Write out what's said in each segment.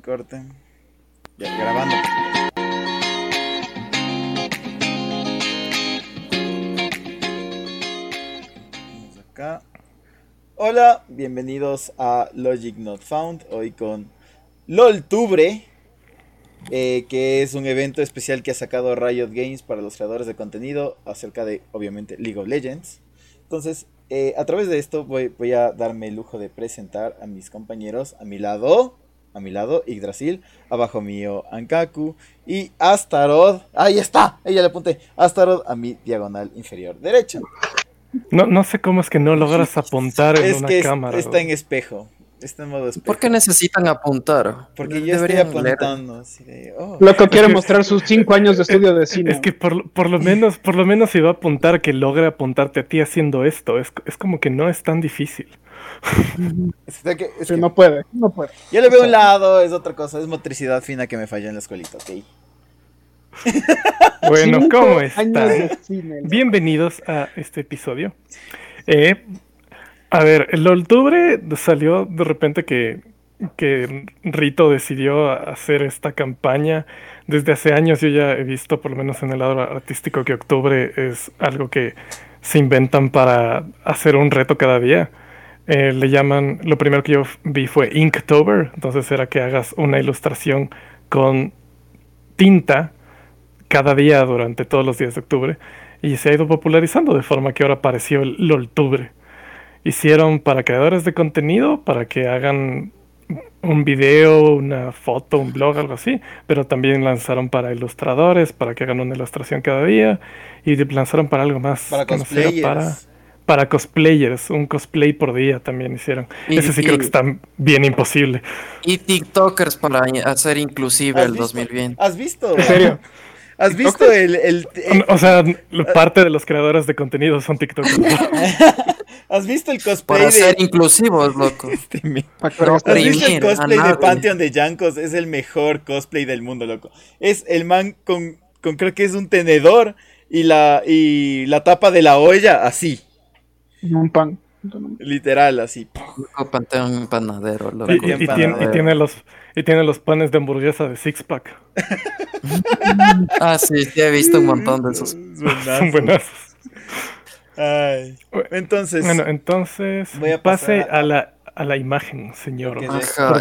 Corte. Ya, grabando. Acá. Hola, bienvenidos a Logic Not Found. Hoy con LOLTubre, eh, que es un evento especial que ha sacado Riot Games para los creadores de contenido acerca de, obviamente, League of Legends. Entonces, eh, a través de esto voy, voy a darme el lujo de presentar a mis compañeros a mi lado. A mi lado, Yggdrasil. Abajo mío, Ankaku. Y Astaroth. Ahí está. Ella le apunté. Astaroth a mi diagonal inferior derecha. No, no sé cómo es que no logras apuntar en Es una que es- cámara. está en espejo. Está en modo espejo. ¿Por qué necesitan apuntar? Porque yo estoy apuntando. Así de, oh. Loco quiere mostrar sus cinco años de estudio de cine. Es que por, por lo menos, por lo menos si va a apuntar que logre apuntarte a ti haciendo esto. Es, es como que no es tan difícil. Es que- es Sí, que- no puede, no puede. Yo le veo un lado, es otra cosa. Es motricidad fina que me falló en la escuelita, ok. Bueno, ¿cómo están? Bienvenidos a este episodio. Eh, a ver, el octubre salió de repente que, que Rito decidió hacer esta campaña. Desde hace años yo ya he visto, por lo menos en el lado artístico, que octubre es algo que se inventan para hacer un reto cada día. Eh, le llaman, lo primero que yo vi fue Inktober, entonces era que hagas una ilustración con tinta cada día durante todos los días de octubre y se ha ido popularizando de forma que ahora apareció el Loltubre. Hicieron para creadores de contenido, para que hagan un video, una foto, un blog, algo así, pero también lanzaron para ilustradores, para que hagan una ilustración cada día y lanzaron para algo más. Para cosplayers. para, para cosplayers, un cosplay por día también hicieron. Y- Ese sí y- creo que está bien imposible. Y TikTokers para hacer inclusive ¿Has el visto? 2020. ¿Has visto? ¿En serio? ¿Has visto el, el- el- O sea, parte de los creadores de contenido son TikTokers. ¿Has visto el cosplay Para de ser inclusivos, loco. Este me- veas- ¿Has visto el cosplay de. Pantheon de Yankos? Es el mejor cosplay del mundo, loco. Es el man con, con creo que es un tenedor y la y la tapa de la olla así, un pan. literal así. Panteón panadero, loco. Y, y- y Panteón tiene, y panadero. tiene los y tiene los panes de hamburguesa de six pack. Ah, sí, sí, he visto un montón de esos. Son buenazos. Ay. Entonces, Bueno, entonces Voy a pase a la a la imagen, señor. Ajá.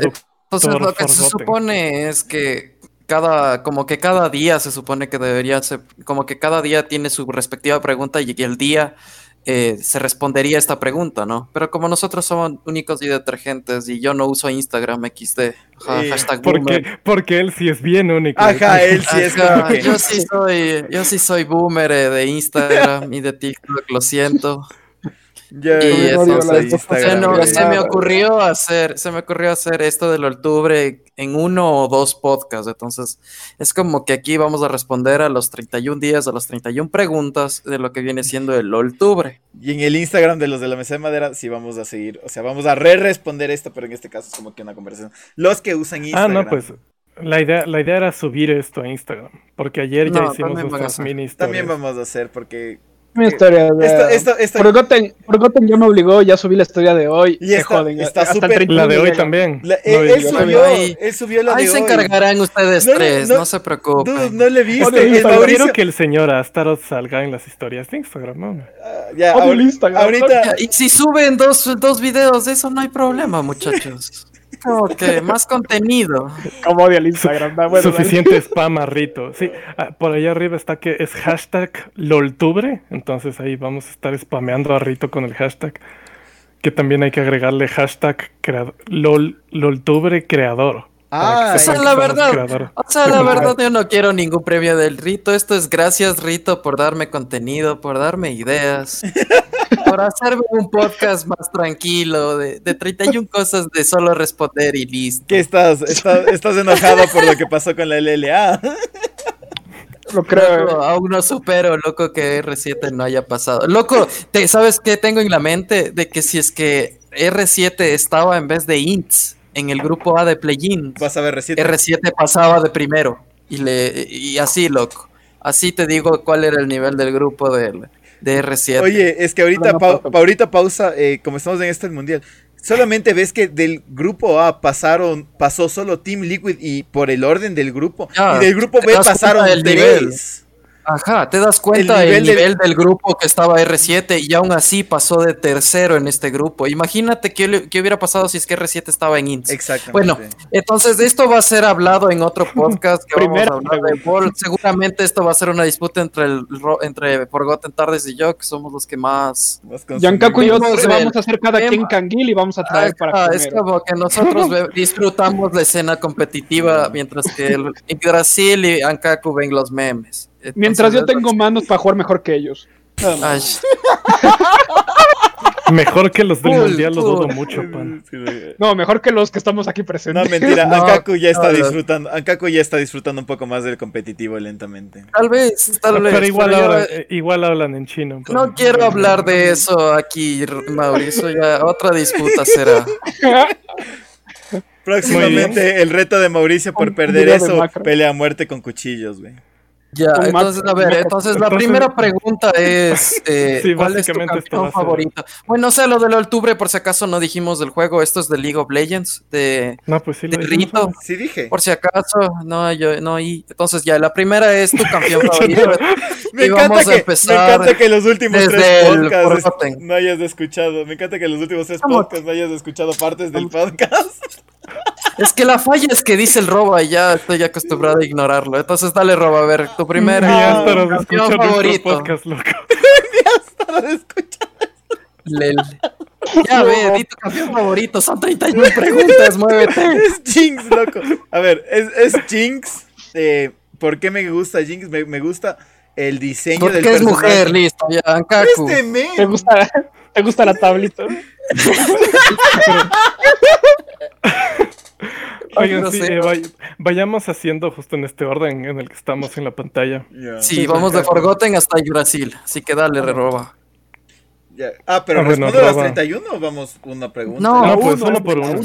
Entonces lo que se supone es que cada, como que cada día se supone que debería ser, como que cada día tiene su respectiva pregunta y el día eh, se respondería esta pregunta, ¿no? Pero como nosotros somos únicos y detergentes y yo no uso Instagram XD, ajá, Eh, hashtag boomer. Porque, porque él sí es bien único. ajá, él sí es Ajá, yo sí soy, yo sí soy boomer eh, de Instagram y de TikTok, lo siento. Yo Y Se, no- se me ocurrió hacer, se me ocurrió hacer esto del octubre en uno o dos podcasts. Entonces, es como que aquí vamos a responder a los 31 días, a las 31 preguntas de lo que viene siendo el octubre. Y en el Instagram de los de la mesa de madera sí vamos a seguir, o sea, vamos a re-responder esto, pero en este caso es como que una conversación. Los que usan Ah, Instagram. no, pues la idea, la idea era subir esto a Instagram. Porque ayer ya No, hicimos nuestras mini historias. También vamos a hacer porque Mi historia. de- esto, esto, esto, Forgotten, Forgotten ya me obligó, ya subí la historia de hoy. Y se está- joden. está hasta el súper- 31 La de hoy también. la- No, él, yo él subió, Ahí- él subió la Ahí de se hoy. encargarán ustedes No, no, tres, no. no, se preocupen. Dude, no le viste. Oye, el Mauricio- quiero que el señor Astaroth salga en las historias de Instagram, ¿no? Ah, ya, Odio el ahor- Instagram. ahorita, Y si suben dos, dos videos, eso no hay problema, muchachos. Como que más contenido. Como odio el Instagram. da, bueno, Suficiente spam a Rito. Sí, ah, por allá arriba está que es hashtag LOLTubre. Entonces ahí vamos a estar spameando a Rito con el hashtag. Que también hay que agregarle hashtag crea- LOL, LOLTubre creador. Ah, O sea, la verdad, creador. o sea, la verdad yo no quiero ningún premio del Rito. Esto es gracias Rito por darme contenido, por darme ideas, por hacerme un podcast más tranquilo, de, de 31 cosas de solo responder y listo. ¿qué estás? ¿Estás, estás enojado por lo que pasó con la LLA? Lo creo. Loco, aún no supero, loco, que R7 no haya pasado. Loco, te, ¿sabes qué tengo en la mente? De que si es que R7 estaba en vez de INTS en el grupo A de Play-In, Vas a ver recién. R7 pasaba de primero. Y, le, y así, loco. Así te digo cuál era el nivel del grupo del, de R7. Oye, es que ahorita, No, no, pau- no. pa- ahorita pausa, eh, como estamos en este mundial, solamente ves que del grupo A pasaron, pasó solo Team Liquid y por el orden del grupo. Y del grupo B pasaron del nivel. Ajá, te das cuenta El el nivel del- grupo que estaba R7 y aún así pasó de tercero en este grupo. Imagínate qué, hubiera pasado si es que R7 estaba en INS. Exactamente. Bueno, entonces de esto va a ser hablado en otro podcast que vamos a hablar de. Ball. Seguramente esto va a ser una disputa entre el ro- entre Forgotten Tardes y yo, que somos los que más. Yankaku y yo Vemos vamos a hacer cada quien canguil y vamos a traer para Ajá, es comer. como que nosotros disfrutamos la escena competitiva mientras que el, Brasil y Ankaku ven los memes. Entonces, Mientras yo tengo manos para jugar mejor que ellos. Ay, Mejor que los del mundial lo dudo mucho, pan. No, mejor que los que estamos aquí No, presentes. mentira, No, Ankaku ya está no, no. disfrutando, Ankaku ya está disfrutando un poco más del competitivo lentamente. tal vez, tal vez. Pero igual, pero yo- hablan, eh, igual hablan en chino. pan. No quiero hablar de eso aquí, Mauricio. Ya otra disputa será. Próximamente el reto de Mauricio por perder eso, pelea a muerte con cuchillos, güey. Ya, entonces, a ver, entonces la Entonces- primera pregunta es: eh, Sí, ¿cuál es tu campeón favorito? Bueno, o sea, lo del octubre, por si acaso no dijimos del juego. Esto es de League of Legends, de, No, pues sí lo de dijimos. Rito. Sí dije. Por si acaso, no, yo, no, y entonces ya, la primera es tu campeón favorito. Me y encanta, que, me encanta que los últimos tres podcasts no hayas escuchado. Me encanta que los últimos tres podcasts no hayas escuchado partes del podcast. Es que la falla es que dice el roba y ya estoy acostumbrado a ignorarlo. Entonces dale roba, a ver, tu primera. Ni Ah, nuestro favorito. podcast, loco. Lel. Ya ve, di tu campeón favorito, son 31 preguntas, muévete. Es Jinx, loco. A ver, es, es Jinx. Eh, ¿Por qué me gusta Jinx? Me, me gusta el diseño del Porque es personaje. mujer, listo, ya. ¿Te gusta, ¿Te gusta la tablita? Oigan, no sí, eh, vay- vayamos haciendo justo en este orden en el que estamos en la pantalla. Sí, vamos de Forgotten hasta Brasil, así que dale, roba. Ya. Ah, pero Ah, bueno, ¿respondo a las Roba. 31 o vamos una pregunta? No, No, pues uno, uno por uno.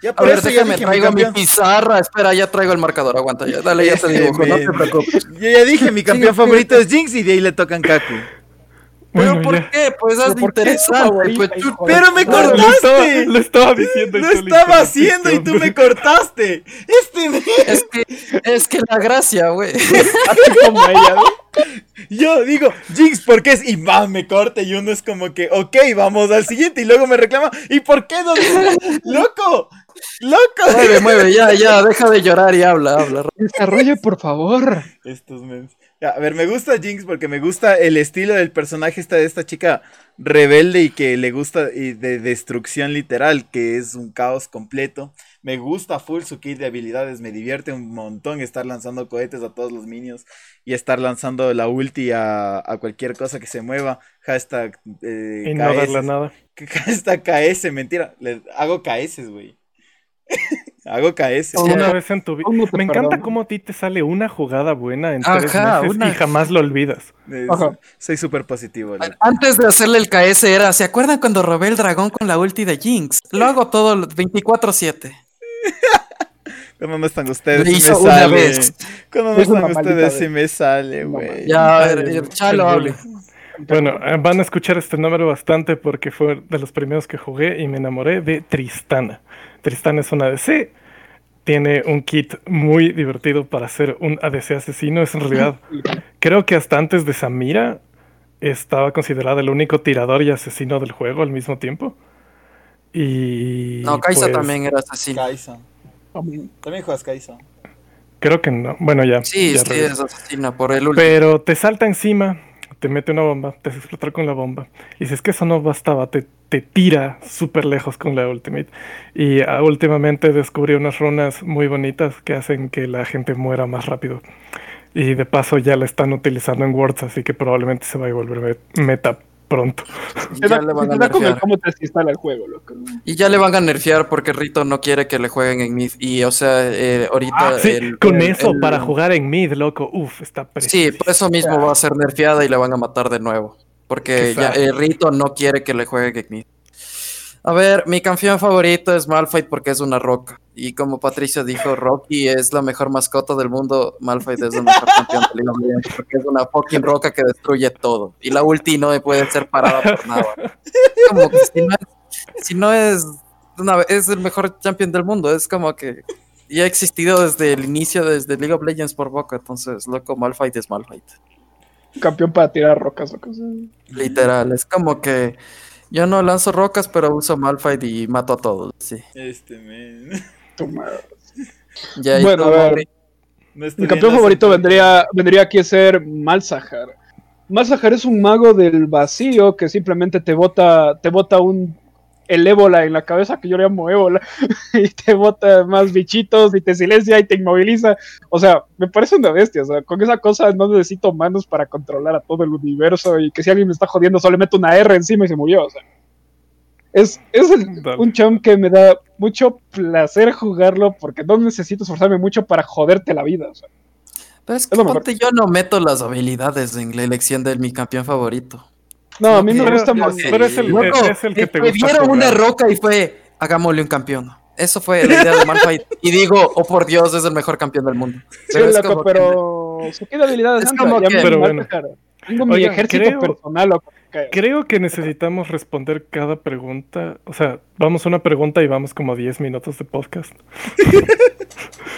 Ya A por ver, eso ya déjame, mi traigo mi campeón. pizarra. Espera, ya traigo el marcador, aguanta ya. Dale, ya te dibujo, no te preocupes. Yo ya dije, mi campeón favorito es Jinx y de ahí le tocan Kaku. ¿Pero Bueno, por ya. qué? Pues es ¿Pero por qué es tu interesante. favorita, Pues, Pero me No, lo cortaste. estaba, lo estaba diciendo. Lo estaba haciendo y tú me cortaste. Este. Es que, es que la gracia, güey. Yo digo, Jinx, ¿por qué es? Y va, me corta y uno es como que, ok, vamos al siguiente. Y luego me reclama, ¿y por qué no? ¡Loco! ¡Loco! Mueve, mueve, ya, ya, deja de llorar y habla, habla. Desarrolle, por favor. Estos mens. A ver, me gusta Jinx porque me gusta el estilo del personaje esta de esta chica rebelde y que le gusta y de destrucción literal, que es un caos completo. Me gusta full su kit de habilidades, me divierte un montón estar lanzando cohetes a todos los minions y estar lanzando la ulti a, a cualquier cosa que se mueva. Hashtag eh, Y no darle nada. Hashtag KS, mentira. Le, hago KS, güey. Hago KS. Una no. vez en tu vida. ¿Cómo te Me encanta cómo a ti te sale una jugada buena en Ajá, tres meses una- y jamás lo olvidas. Ajá. soy súper positivo. loco. Antes de hacerle el KS era, ¿se acuerdan cuando robé el dragón con la ulti de Jinx? Lo hago todo el 24-7. ¿Cómo no están ustedes? Si me sale. vez. ¿Cómo no una están ustedes? vez. Si me sale, No, güey. Ya, a ver, el- Chalo, hable. Bueno, eh, van a escuchar este número bastante porque fue de los primeros que jugué y me enamoré de Tristana. Tristana es una ADC, tiene un kit muy divertido para ser un ADC asesino. Es en realidad, creo que hasta antes de Samira estaba considerada el único tirador y asesino del juego al mismo tiempo. Y No, Kaisa pues, también era asesino. Kaisa. También juegas Kaisa. Creo que no. Bueno, ya. Sí, ya sí, regreso. es asesina por el último. Pero te salta encima, te mete una bomba, te hace explotar con la bomba. Y si es que eso no bastaba, te, te tira súper lejos con la ultimate. Y ah, últimamente descubrí unas runas muy bonitas que hacen que la gente muera más rápido. Y de paso ya la están utilizando en Words, así que probablemente se va a volver met- meta pronto. Ya da, le van a nerfear. cómo te desinstala el juego, loco. Y ya le van a nerfear porque Rito no quiere que le jueguen en mid. Y o sea, eh, ahorita. Ah, sí, el- con el- eso, el- para jugar en mid, loco, uff, está Sí, precioso. por eso mismo va a ser nerfeada y le van a matar de nuevo. Porque ya eh, Rito no quiere que le juegue en mid. A ver, mi campeón favorito es Malphite porque es una roca. Y como Patricia dijo, Rocky es la mejor mascota del mundo. Malphite es el mejor campeón de League of Legends porque es una fucking roca que destruye todo. Y la ulti no puede ser parada por nada. Como que si no es, si no es una- es el mejor champion del mundo. Es como que ya ha existido desde el inicio, desde League of Legends por Boca. Entonces, loco, Malphite es Malphite. Campeón para tirar rocas, loco. sí. Literal, es como que yo no lanzo rocas, pero uso Malphite y mato a todos. Sí. Este, men. Tu madre. Ya, Bueno, a ver. No Mi campeón favorito vendría, vendría aquí a ser Malzahar. Malzahar es un mago del vacío que simplemente te bota, te bota un el ébola en la cabeza, que yo le llamo ébola, y te bota más bichitos, y te silencia y te inmoviliza. O sea, me parece una bestia. O sea, con esa cosa no necesito manos para controlar a todo el universo, y que si alguien me está jodiendo, solo le meto una R encima y se murió. O sea, es, es el- un champ que me da mucho placer jugarlo porque no necesito esforzarme mucho para joderte la vida. O sea. Pero es Es que mejor. ponte, yo no meto las habilidades en la elección de mi campeón favorito. No, a mí me gusta más. pero es el- Loco, es el que te me gusta dieron jugar. una roca y fue, hagámosle un campeón. Eso fue la idea de Malphite. y digo, oh por Dios, es el mejor campeón del mundo. Sí, Pero es loco, que- pero su qué habilidades Es como que- Pero bueno. Tengo mi Oigan, ejército creo- personal, loco. Creo que necesitamos responder cada pregunta. O sea, vamos a una pregunta y vamos como 10 minutos de podcast.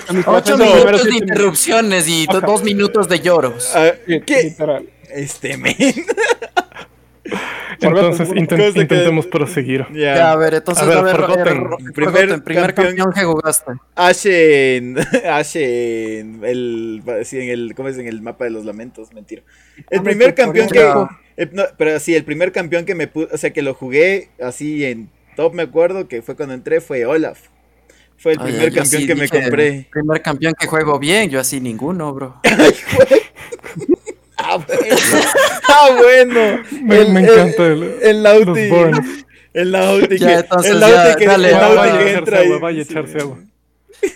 a mis Ocho profesores minutos primero de interrupciones y do- Ajá. dos minutos de lloros. Ah, ¿Qué? literal. Este, men. Entonces, Forgotten, inten- cosa que- intentemos proseguir. Ya. Ya, a ver, entonces, A ver, a ver, Forgotten. Primer Forgotten, primer campeón. campeón que jugaste. Ashen, Ashen, el, sí, en el, ¿cómo es? En el mapa de los lamentos, mentira. El me primer campeón que, el- no, pero sí, el primer campeón que me o sea, que lo jugué así en top, me acuerdo, que fue cuando entré, fue Olaf. Fue el Ay, primer yo campeón sí que me dije, compré. Primer campeón que juego bien, yo así ninguno, bro. Ah, bueno. Ah, bueno. Me, El- me el- encanta el, El Nauti. El Nauti Ya, que, entonces el ya, que, dale, el vaya, Nauti vaya que entra echarse agua, y- vaya a sí. echarse agua.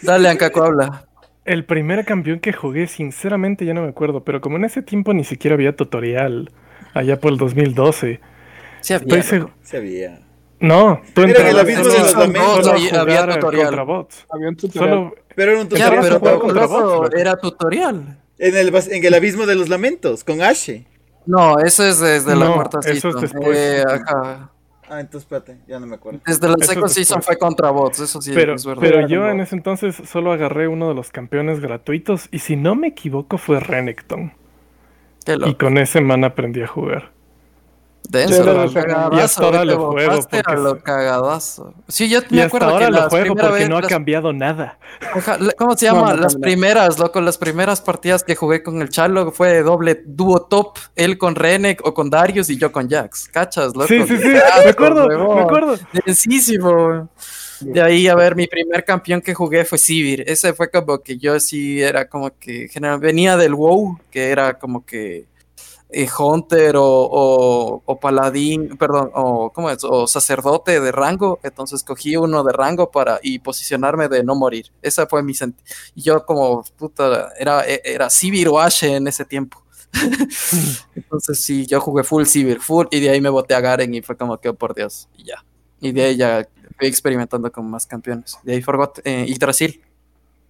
Dale, Ancaco, habla. El primer campeón que jugué, sinceramente ya no me acuerdo, pero como en ese tiempo ni siquiera había tutorial, allá por el 2012. Sí, había. Seguro. Sabía. No, tú Era el abismo de los lamentos, había tutorial. contra bots. Había un tutorial. Solo Pero era un Ya, tutorial. pero bots, era tutorial. En el, bas- en el abismo de los lamentos, con Ashe. No, eso es desde la cuarta eso es season. después. Eh, ajá. Ah, entonces espérate, ya no me acuerdo. Desde la second season fue contra bots, eso sí Pero, es verdad. pero yo en ese entonces solo agarré uno de los campeones gratuitos y si no me equivoco fue Renekton. Y con ese man aprendí a jugar. Denso, lo lo- cagadazo, y hasta ahora lo juego botaste a porque lo cagadazo. Sí, yo Y me hasta acuerdo ahora que lo las juego porque vez, no ha las- cambiado nada. ¿Cómo se No, llama? no las cambia. primeras, loco, las primeras partidas que jugué con el Chalo fue de doble dúo top, él con Renek o con Darius y yo con Jax. ¿Cachas, loco? Sí, sí, sí, me acuerdo, me acuerdo. Densísimo. De ahí, a ver, mi primer campeón que jugué fue Sivir. Ese fue como que yo sí era como que general, venía del WoW, que era como que eh, Hunter o, o, o paladín, perdón, o ¿cómo es? O sacerdote de rango. Entonces cogí uno de rango para y posicionarme de no morir. Esa fue mi y Yo como puta era era Sivir o Ashe en ese tiempo. Entonces sí, yo jugué full Sivir, full y de ahí me boté a Garen y fue como que oh, por Dios y ya. Y de ahí ya fui experimentando con más campeones. De ahí Forgot eh, Yggdrasil.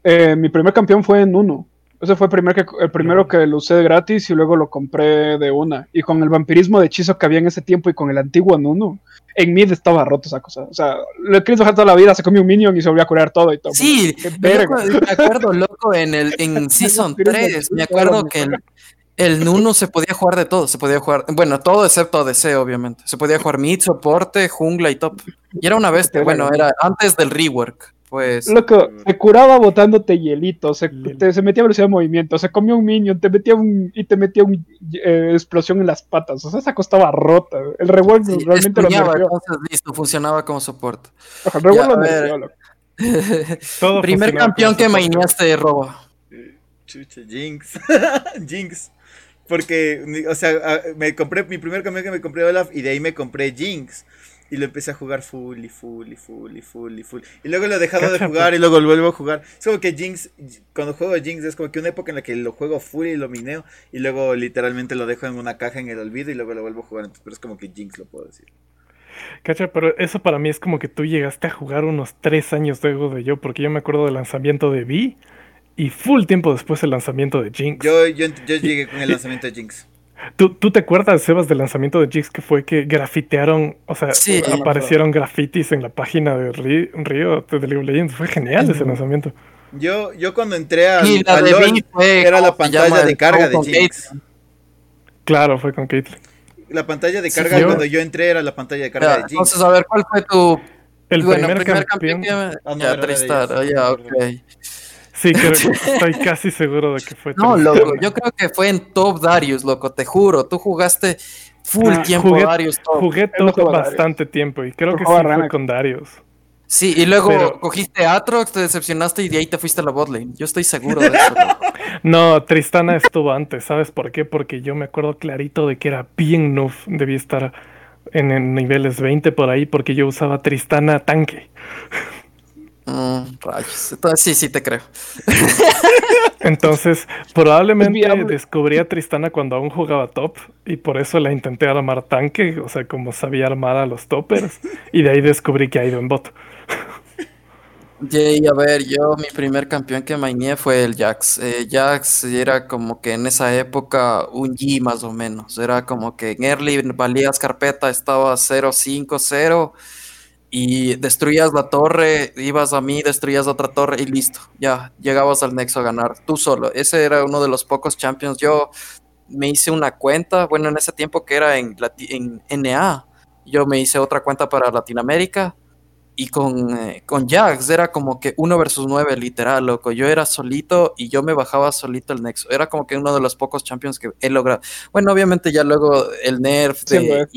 Eh, mi primer campeón fue en uno. Ese fue el, primer que, el primero que lo usé gratis y luego lo compré de una. Y con el vampirismo de hechizo que había en ese tiempo y con el antiguo en uno, en mid estaba roto esa cosa. O sea, lo he querido dejar toda la vida, se comió un minion y se volvió a curar todo y todo. Sí, Qué me acuerdo- loco, en el en Season Pero 3, me acuerdo que el, el Nuno se podía jugar de todo, se podía jugar, bueno, todo excepto ADC, obviamente. Se podía jugar mid, soporte, jungla y top. Y era una bestia, bueno, era antes del rework, pues. Loco, se curaba botándote hielito, se, te- se metía velocidad de movimiento, se comía un minion, te metía un, y te metía un eh, explosión en las patas. O sea, esa costaba rota. El rework sí, realmente lo entonces listo, funcionaba como soporte. El lo a loco. Primer campeón que maineaste, Roba. Chucha, Jinx. Jinx. Porque, o sea, a- me compré, mi primer campeón que me compré Olaf y de ahí me compré Jinx. Y lo empecé a jugar full y full y full y full y full. Y luego lo he dejado de jugar y luego lo vuelvo a jugar. Es como que Jinx, cuando juego Jinx es como que una época en la que lo juego full y lo mineo. Y luego literalmente lo dejo en una caja en el olvido y luego lo vuelvo a jugar. Pero es como que Jinx lo puedo decir. Cacha, pero eso para mí es como que tú llegaste a jugar unos tres años luego de yo, porque yo me acuerdo del lanzamiento de Vi y full tiempo después el lanzamiento de Jinx. Yo, yo, yo llegué con el lanzamiento de Jinx. ¿Tú, ¿Tú te acuerdas, Sebas, del lanzamiento de Jigs que fue que grafitearon, o sea, Sí. aparecieron grafitis en la página de Río de League of Legends? Fue genial ese lanzamiento. Yo, yo cuando entré a, la a de LOL, Vini fue, era la pantalla de carga de. Caitlyn. Claro, fue con Caitlyn. La pantalla de carga cuando yo entré era la pantalla de carga Ya, de Jinx. entonces, a ver, ¿cuál fue tu El bueno, primer, campeón. que- Ah, no, ya, Tristar, ah, ya, me ok. Sí, creo, estoy casi seguro de que fue No, loco, yo creo que fue en Top Darius, loco, te juro. Tú jugaste full Ah, tiempo jugué- Darius Top. Jugué no jugaba bastante tiempo y creo que sí fue con Darius. Sí, y luego Pero- cogiste Atrox, te decepcionaste y de ahí te fuiste a la botlane. Yo estoy seguro de eso. loco. No, Tristana estuvo antes, ¿sabes por qué? Porque yo me acuerdo clarito de que era bien noob, debía estar en, en niveles 20 por ahí porque yo usaba Tristana tanque. Mm, rayos. Entonces, sí, sí te creo. Entonces, probablemente descubrí a Tristana cuando aún jugaba top y por eso la intenté armar tanque, o sea, como sabía armar a los toppers y de ahí descubrí que ha ido en bot. Jay, a ver, yo mi primer campeón que maineé fue el Jax. Eh, Jax era como que en esa época un G más o menos. Era como que en early valías carpeta, estaba 0-5-0 y destruías la torre, ibas a mí, destruías otra torre y listo. Ya, llegabas al nexo a ganar tú solo. Ese era uno de los pocos champions. Yo me hice una cuenta, bueno, en ese tiempo que era en, en NA. Yo me hice otra cuenta para Latinoamérica y con, eh, con Jax era como que uno versus nueve, literal, loco. Yo era solito y yo me bajaba solito el Nexo. Era como que uno de los pocos champions que he logrado. Bueno, obviamente ya luego el nerf Sí, de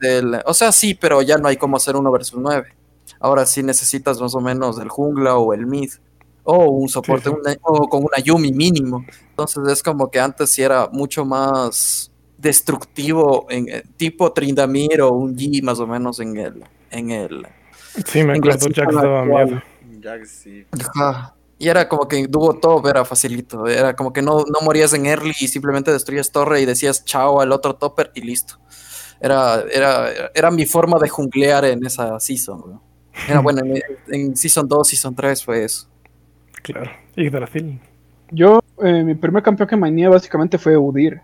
del- o sea, sí, pero ya no hay como hacer uno versus nueve. Ahora sí necesitas más o menos el jungla o el mid. O un soporte, Sí, sí. una- o con una Yumi mínimo. Entonces es como que antes sí era mucho más destructivo, en, eh, tipo Trindamir o un G más o menos en el, en el, Sí, me acuerdo, Jax daba actual. miedo. Ya, sí. Ajá. Y era como que Duo Top era facilito. Era como que no, no morías en early y simplemente destruyes torre y decías chao al otro topper y listo. Era, era, era mi forma de junglear en esa season. weón. Era bueno, en, en season 2, season 3 fue eso. Claro. Yggdrasil. Yo, eh, mi primer campeón que maineé básicamente fue Udir.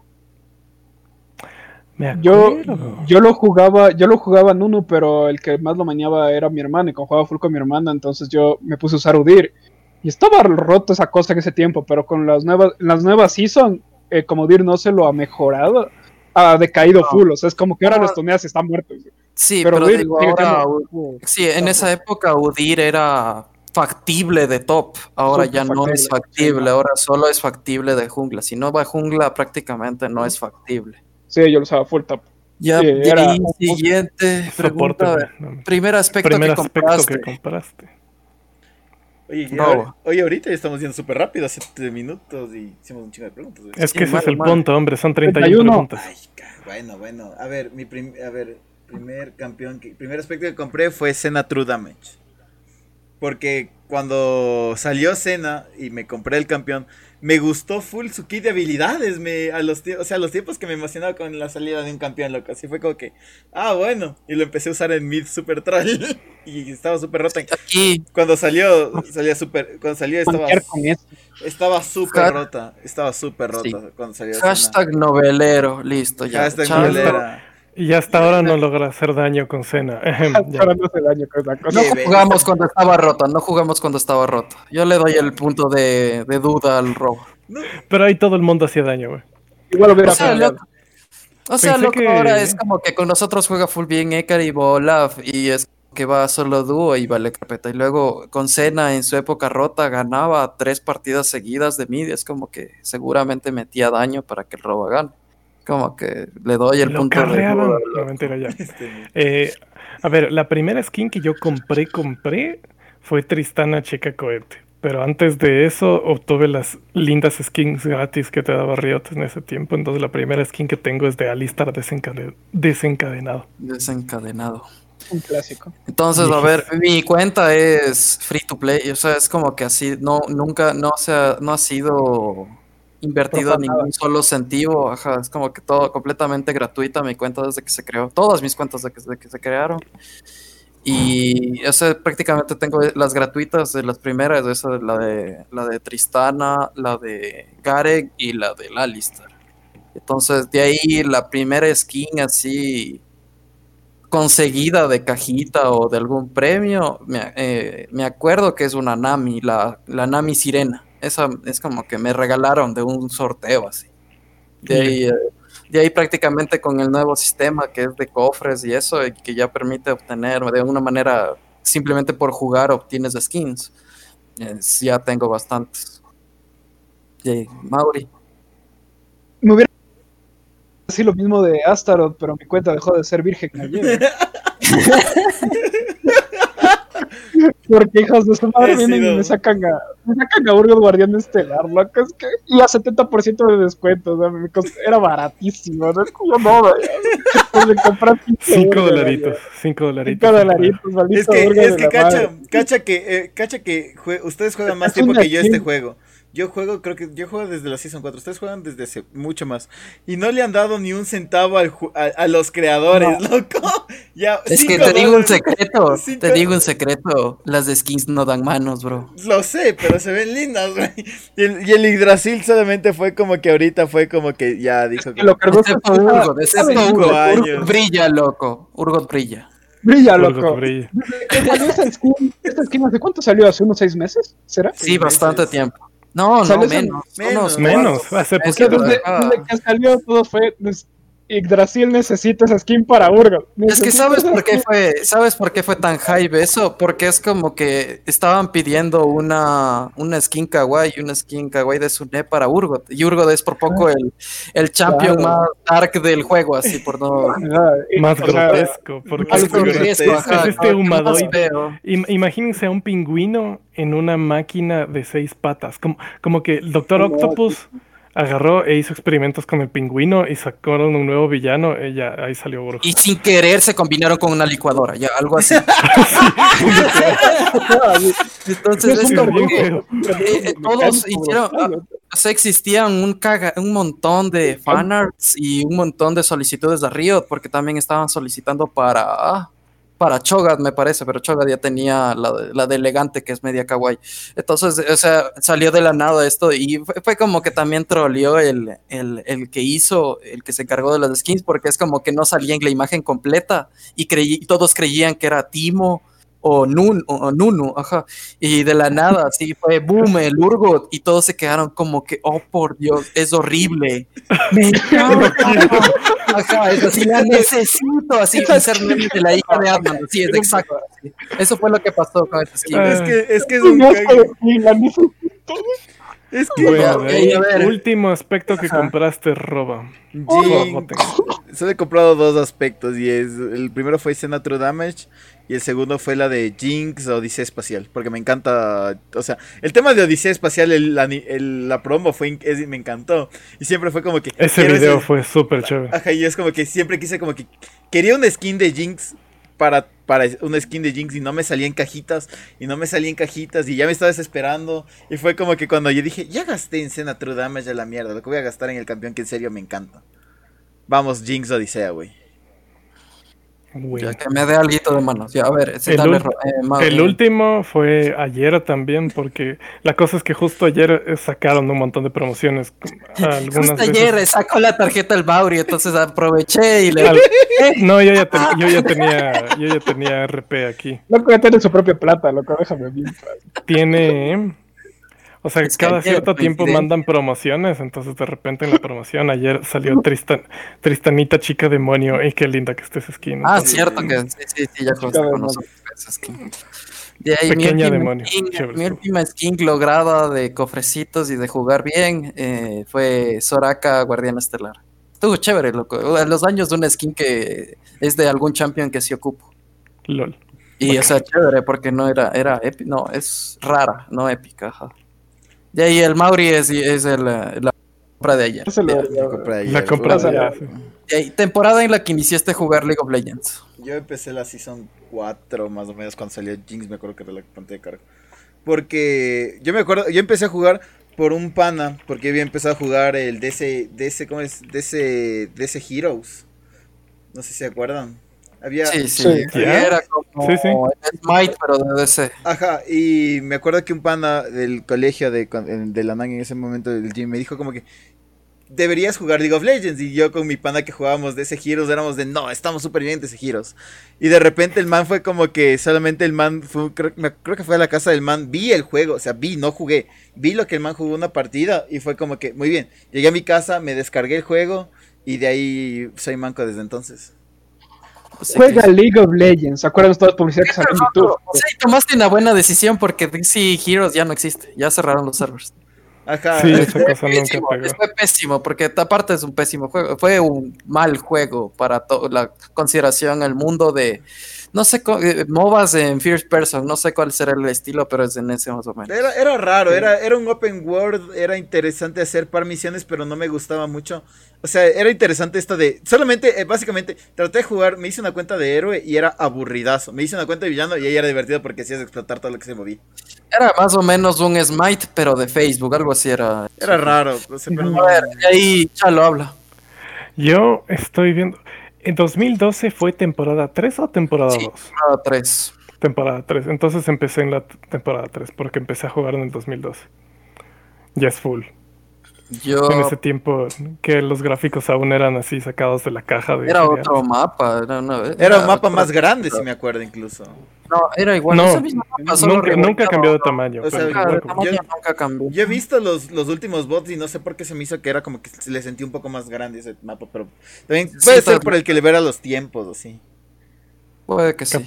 Me Yo, yo lo jugaba, yo lo jugaba Nunu, pero el que más lo maneaba era mi hermano, y como jugaba full con mi hermana, entonces yo me puse a usar Udir. Y estaba roto esa cosa en ese tiempo, pero con las nuevas, las nuevas season, eh, como Udir no se lo ha mejorado, ha decaído No. full, o sea, es como que ahora los toneas y está muerto. Sí, Pero pero, Udir digo, ahora, sí, en esa época Udir era factible de top. Ahora ya no es factible, factible, sí. ahora solo es factible de jungla. Si no va a jungla, prácticamente no es factible. Sí, yo lo usaba full top. Ya, Sí, era- siguiente pregunta. Primer aspecto Primer que aspecto compraste. que compraste. Oye, ya- Bravo. oye, ahorita ya estamos yendo súper rápido, 7 minutos y hicimos un chingo de preguntas. güey. Es que Sí, ese es el mal. punto, hombre. Son 31 31. preguntas. Ay, bueno, bueno. A ver, mi prim- a ver, primer campeón, que, primer aspecto que compré fue Senna True Damage. Porque cuando salió Senna y me compré el campeón, me gustó full su kit de habilidades. Me, a los, o sea, a los tiempos que me emocionaba con la salida de un campeón, loco. Así fue como que, ah, bueno. Y lo empecé a usar en mid super troll. y estaba súper rota. Aquí, Cuando salió, salía super, cuando salió estaba estaba súper rota. Estaba súper rota Sí. cuando salió hashtag novelero, listo, ya. Hashtag novelera. Y hasta ahora no logra hacer daño con Cena. Ahora no hace daño con esa cosa. No Sí, ve- jugamos cuando estaba rota, no jugamos cuando estaba rota. Yo le doy el punto de, de duda al robo. Pero ahí todo el mundo hacía daño, güey. Igual hubiera O sea, loco, o sea, loco, que- ahora es como que con nosotros juega full bien Ekar y Olaf y es que va solo dúo y vale carpeta. Y luego con Cena en su época rota ganaba tres partidas seguidas de mid. Es como que seguramente metía daño para que el robo gane. Como que le doy el Lo punto de. No, mentira, ya. Este, Eh, a ver, la primera skin que yo compré, compré fue Tristana Chica Cohete. Pero antes de eso obtuve las lindas skins gratis que te daba Riot en ese tiempo. Entonces la primera skin que tengo es de Alistar desencade- desencadenado. Desencadenado. Un clásico. Entonces, a ver, mi cuenta es free to play, o sea, es como que así, no, nunca, no se ha, no ha sido invertido Profanada. ningún solo centavo, ajá, es como que todo completamente gratuita mi cuenta desde que se creó, todas mis cuentas desde que, se crearon. Y, o sea, prácticamente tengo las gratuitas de las primeras, esa de la de, la de Tristana, la de Garek y la de Alistar. Entonces, de ahí la primera skin así conseguida de cajita o de algún premio, me, eh, me acuerdo que es una Nami, la, la Nami Sirena. Esa es como que me regalaron de un sorteo así. De ahí, eh, de ahí prácticamente con el nuevo sistema que es de cofres y eso, y que ya permite obtener de una manera, simplemente por jugar obtienes skins. Es- ya tengo bastantes. De ahí, Mauri. Me hubiera decir lo mismo de Astaroth, pero mi cuenta dejó de ser virgen ayer. Porque hijos de su madre He vienen sido- y me sacan a, me sacan a Urgot Guardián Estelar, loco, es que, y a 70% de descuento, o sea, me costó- era baratísimo, no es como no, güey. Pues cinco Cinco Urgot dolaritos. ayer. Cinco dolaritos. Cinco dolaritos, maldito Es que, es que cacha, cacha que, eh, cacha que jue- ustedes juegan más Es tiempo que yo este juego. Yo juego, creo que yo juego desde la Season 4. Ustedes juegan desde hace mucho más. Y no le han dado ni un centavo al ju- a, a los creadores, loco. Ya, Es que te digo un secreto, Cinco- te digo un secreto, las de skins no dan manos, bro. Lo sé, pero se ven lindas, güey. Y el, y el Yggdrasil solamente fue como que ahorita fue como que ya dijo Que lo cargó Excepto Urgot, excepto Urgot. brilla, loco. Urgot brilla. Brilla, loco. brilla. Esta skin, esta skin, ¿hace cuánto salió? ¿Hace unos seis meses? ¿Será? Sí, Sí, bastante meses. tiempo. No, no, menos. menos. Menos, hace poquito. que desde, desde que salió todo fue. Yggdrasil necesita esa skin para Urgot. Es que sabes por qué fue, sabes por qué fue tan hype eso, porque es como que estaban pidiendo una, una skin kawaii, una skin kawaii de Sune para Urgot, y Urgot es por poco el, el champion Claro. más dark del juego, así por no y- Más grotesco. Porque Más es, grotesco. ajá, este humadoide. Imagínense a un pingüino en una máquina de seis patas. Como, como que el Doctor Octopus agarró e hizo experimentos con el pingüino y sacaron un nuevo villano. Y ya ahí salió. Y sin querer se combinaron con una licuadora, ya, algo así. Entonces Es como que, eh, eh, todos hicieron, ah, o sea, existían un, caga- un montón de fanarts y un montón de solicitudes de Riot, porque también estaban solicitando para, ah, para Cho'Gath, me parece, pero Cho'Gath ya tenía la, de- elegante, que es media kawaii. Entonces, o sea, salió de la nada esto y fue, como que también troleó el, el, el que hizo, el que se encargó de las skins, porque es como que no salía en la imagen completa y creí, todos creían que era Timo o, Nun, o, o Nunu, ajá. Y de la nada, así fue boom, el Urgot, y todos se quedaron como que, oh por Dios, es horrible. Me encanta. Ajá, es así, la necesito, así, ser meme de la hija de Adman, sí, es exacto. Eso fue lo que pasó con. Ah. Es que, es que es un la necesito. Es que Bueno, ahí, a ver. último aspecto que Ajá. compraste, roba. Jin- Solo he comprado dos aspectos y es el primero fue Scena True Damage y el segundo fue la de Jinx Odisea Espacial porque me encanta, o sea, el tema de Odisea Espacial, el, la, el- la promo fue es- me encantó y siempre fue como que Ese video ese- fue súper chévere. Ajá, y es como que siempre quise como que quería una skin de Jinx para para una skin de Jinx y no me salía en cajitas y no me salía en cajitas y ya me estaba desesperando y fue como que cuando yo dije, ya gasté en Scena True Damage a la mierda, lo que voy a gastar en el campeón que en serio me encanta. Vamos, Jinx Odisea, güey. Güey. Ya que me dé algo de manos. Ya, a ver, ese El, dale, eh, el último fue ayer también, porque la cosa es que justo ayer eh, sacaron un montón de promociones. Algunas Justo veces- ayer eh, sacó la tarjeta el Mauri, entonces aproveché y le Al- No, yo ya, ten- yo ya tenía, yo ya tenía RP aquí. Loco, ya tiene su propia plata, loco, déjame bien. Tiene, o sea, Es que cada cierto tiempo mandan promociones, entonces de repente en la promoción ayer salió Tristan, Tristanita chica demonio, y qué linda que esté esa skin. Ah, entonces- cierto que sí, sí, sí, ya consta con nosotros esa skin. De ahí, mi Pequeña última, demonio, skin, mi última skin lograda de cofrecitos y de jugar bien eh, fue Soraka Guardián Estelar. Estuvo chévere, loco. A los años de una skin que es de algún champion que sí ocupo. LOL. Y, o sea, chévere, porque no era, era épica, no, es rara, no épica, ajá. De ahí el Mauri es, es el, la compra de ayer. Lo- Yo compré ayer. La compra de. De ahí, temporada en la que iniciaste a jugar League of Legends. Yo empecé la Season 4 más o menos cuando salió Jinx, me acuerdo que era la pantalla de carga. Porque yo me acuerdo, yo empecé a jugar por un pana, porque había empezado a jugar el DC, DC ¿cómo es? DC, DC Heroes. No sé si se acuerdan. Había... Sí, sí, era como Sí, sí. el Smite, pero de DC. Ajá, y me acuerdo que un pana del colegio de, de la NAN en ese momento del gym me dijo como que deberías jugar League of Legends. Y yo con mi pana que jugábamos de ese Heroes éramos de, no, estamos súper bien de ese Heroes. Y de repente el man fue como que solamente el man, fue, creo, me- creo que fue a la casa del man, vi el juego, o sea, vi, no jugué. Vi lo que el man jugó una partida y fue como que, muy bien, llegué a mi casa, me descargué el juego y de ahí soy manco desde entonces. Juega. League of Legends. ¿Se acuerdan de todas las publicidades que salió en YouTube? Sí, tomaste una buena decisión porque DC Heroes ya no existe, ya cerraron los servers. Ajá. Sí, esa cosa nunca Pésimo, pegó. fue pésimo, porque aparte es un pésimo juego, fue un mal juego para la consideración el mundo de, no sé, co- eh, MOBAs en first person, no sé cuál será el estilo, pero es en ese más o menos. Era, era raro, era, era un open world, era interesante hacer par misiones, pero no me gustaba mucho. O sea, era interesante esto de. Solamente, eh, básicamente, traté de jugar, me hice una cuenta de héroe y era aburridazo. Me hice una cuenta de villano y ahí era divertido porque hacías explotar todo lo que se movía. Era más o menos un Smite, pero de Facebook, algo así era. Era raro. pero no- A ver, y ahí Chalo habla. Yo estoy viendo. ¿En 2012 fue temporada 3 o temporada 2? Sí. Temporada 3. Temporada 3. Entonces empecé en la temporada 3 porque empecé a jugar en el 2012. Ya es full. Yo En ese tiempo que los gráficos aún eran así sacados de la caja de era otro mapa, era, una- Era un mapa más grande, si me acuerdo, incluso. No, era igual, No, mapa, solo Nunca, nunca cambió de tamaño. O sea, Nunca, yo- nunca cambió. Yo he visto los, los últimos bots y no sé por qué se me hizo que era como que se le sentí un poco más grande ese mapa, pero también Sí, puede ser por el que le verá los tiempos, o sí. Puede que sí.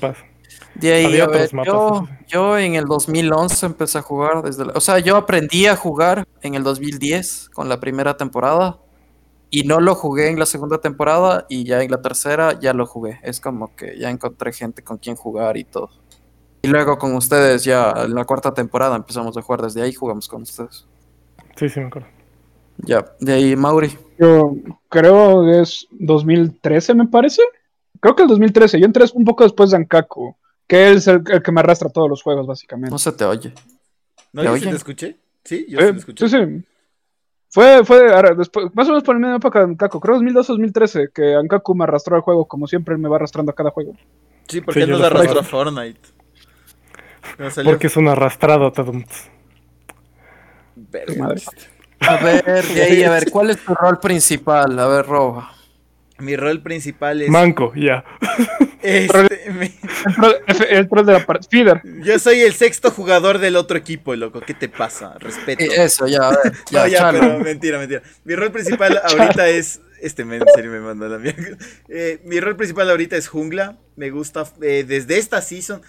De ahí, Había a ver, otros mapas, yo, yo en el 2011 empecé a jugar desde la- o sea, yo aprendí a jugar en el 2010 con la primera temporada y no lo jugué en la segunda temporada y ya en la tercera ya lo jugué. Es como que ya encontré gente con quien jugar y todo. Y luego con ustedes ya en la cuarta temporada empezamos a jugar desde ahí, jugamos con ustedes. Sí, sí, me acuerdo. Ya, de ahí Mauri. Yo creo que es 2013, me parece. Creo que el 2013. Yo entré un poco después de Ankaku, que es el, el que me arrastra todos los juegos, básicamente. No se te oye. ¿No? ¿Te ¿Yo sí te escuché? Sí, yo Eh, sí te escuché. sí, sí. Fue, fue ahora, después, más o menos por la misma época de Ankaku. Creo 2012-2013, que Ankaku me arrastró al juego, como siempre me va arrastrando a cada juego. Sí, porque Sí, él yo nos lo arrastró a. Fortnite. Porque es un arrastrado, Tadum. A ver, ahí, a ver, ¿cuál es tu rol principal? A ver, Roba. Mi rol principal es. Manco, ya. este, mi- El pro de la par- feeder. yo soy el sexto jugador del otro equipo, loco. ¿Qué te pasa? Respeto. Eh, Eso, ya, a ver. Ya, no, ya, Chalo. pero mentira, mentira. Mi rol principal ahorita es. Este men, en serio me mandó la mierda. Eh, mi rol principal ahorita es jungla. Me gusta. eh, desde esta season.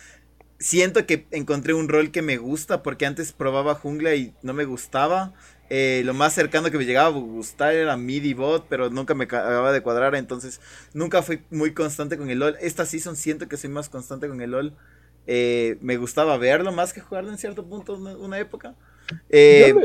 Siento que encontré un rol que me gusta. Porque antes probaba jungla y no me gustaba. Eh, lo más cercano que me llegaba a gustar era mid y bot. Pero nunca me acababa de cuadrar. Entonces nunca fui muy constante con el LOL. Esta season siento que soy más constante con el LOL. Eh, me gustaba verlo más que jugarlo en cierto punto, una, una época. Eh,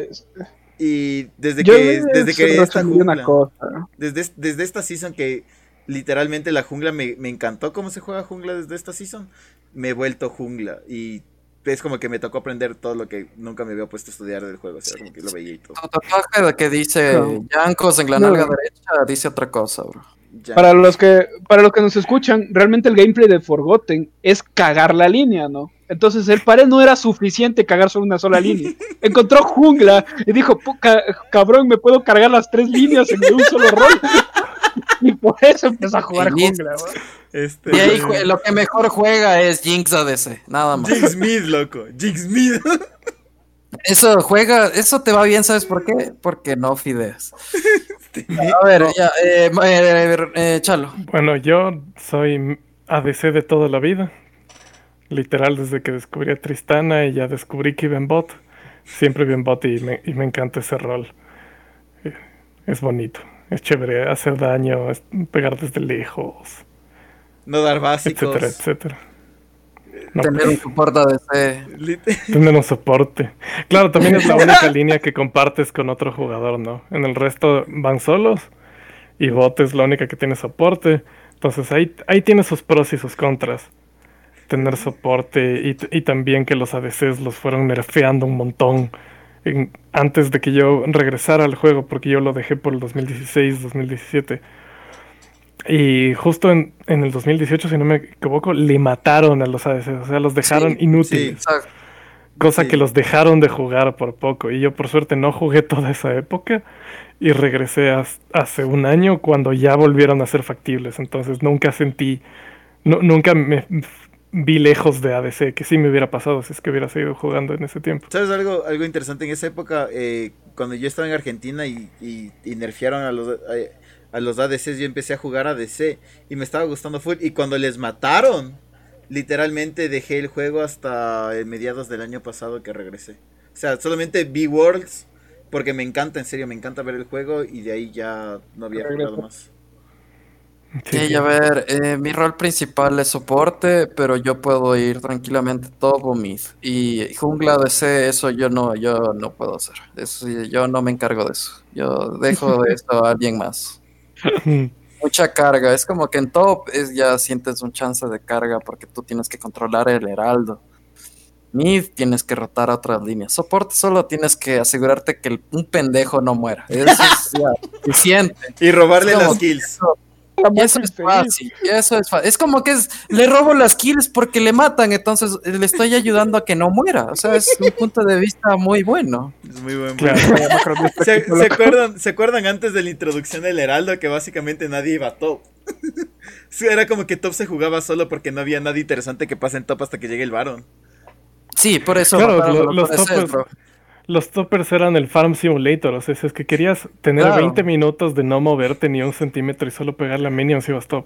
y desde yo que, desde que esta resumí una jungla, cosa. desde, es- desde esta season que literalmente la jungla me, me encantó cómo se juega jungla desde esta season, me he vuelto jungla y es como que me tocó aprender todo lo que nunca me había puesto a estudiar del juego, o sea, como que lo veía y todo. Tu tatuaje de que dice No. Yancos en la No. nalga derecha dice otra cosa, bro. Ya. Para los que para los que nos escuchan, realmente el gameplay de Forgotten es cagar la línea, ¿no? Entonces el pared no era suficiente cagar solo una sola línea. Encontró jungla y dijo, "Pu- ca- cabrón, me puedo cargar las tres líneas en un solo rol. y por eso empezó a jugar Y jungla, ¿no? Este, De ahí lo que mejor juega es Jinx ADC, nada más. Jinx Mid, loco, Jinx Mid. Eso juega, eso te va bien, ¿sabes por qué? Porque no fideas. Este, A ver, ya, eh, eh, eh, Chalo. Bueno, yo soy ADC de toda la vida. Literal, desde que descubrí a Tristana y ya descubrí que iba en bot. Siempre en bot y me, y me encanta ese rol. Eh, Es bonito, es chévere hacer daño, es pegar desde lejos, no dar básicos. etcétera, etcétera. No, Tener pues, un soporte ADC. Tener un soporte. Claro, también es la única línea que compartes con otro jugador, ¿no? En el resto van solos y bot es la única que tiene soporte. Entonces ahí, ahí tiene sus pros y sus contras. Tener soporte y, y también que los ADCs los fueron nerfeando un montón en- antes de que yo regresara al juego, porque yo lo dejé por el 2016, 2017. Y justo en, en el 2018, si no me equivoco, le mataron a los ADCs, o sea, los dejaron Sí, inútiles. sí. Cosa Sí. que los dejaron de jugar por poco. Y yo por suerte no jugué toda esa época y regresé hace un año cuando ya volvieron a ser factibles. Entonces nunca sentí, nu- nunca me vi lejos de ADC, que sí me hubiera pasado si es que hubiera seguido jugando en ese tiempo. ¿Sabes algo, algo interesante? En esa época, eh, cuando yo estaba en Argentina y, y, y nerfearon a los, a, a los ADCs, yo empecé a jugar ADC y me estaba gustando full. Y cuando les mataron, literalmente dejé el juego hasta eh, mediados del año pasado que regresé. O sea, solamente vi Worlds porque me encanta, en serio, me encanta ver el juego y de ahí ya no había jugado más. Sí, Sí, sí. a ver, eh, mi rol principal es soporte, pero yo puedo ir tranquilamente top o mid. Y jungla DC, eso yo no, yo no puedo hacer. Eso, yo no me encargo de eso. Yo dejo de eso a alguien más. Mucha carga, es como que en top es, ya sientes un chance de carga porque tú tienes que controlar el heraldo. Mid tienes que rotar a otras líneas. Soporte solo tienes que asegurarte que el- un pendejo no muera. Eso es ya suficiente. Y robarle Es las kills. Y eso es infeliz. fácil, eso es fácil. Es como que es, le robo las kills porque le matan, entonces eh, le estoy ayudando a que no muera. O sea, es un punto de vista muy bueno. Es muy buen Claro. ¿Se, se acuerdan, ¿Se acuerdan antes de la introducción del Heraldo que básicamente nadie iba a top? Era como que top se jugaba solo porque no había nada interesante que pase en top hasta que llegue el Baron. Sí, por eso Claro, lo- los bro. Los toppers eran el Farm Simulator, o sea, si es que querías tener Claro. 20 minutos de no moverte ni un centímetro y solo pegarle a minions ibas top.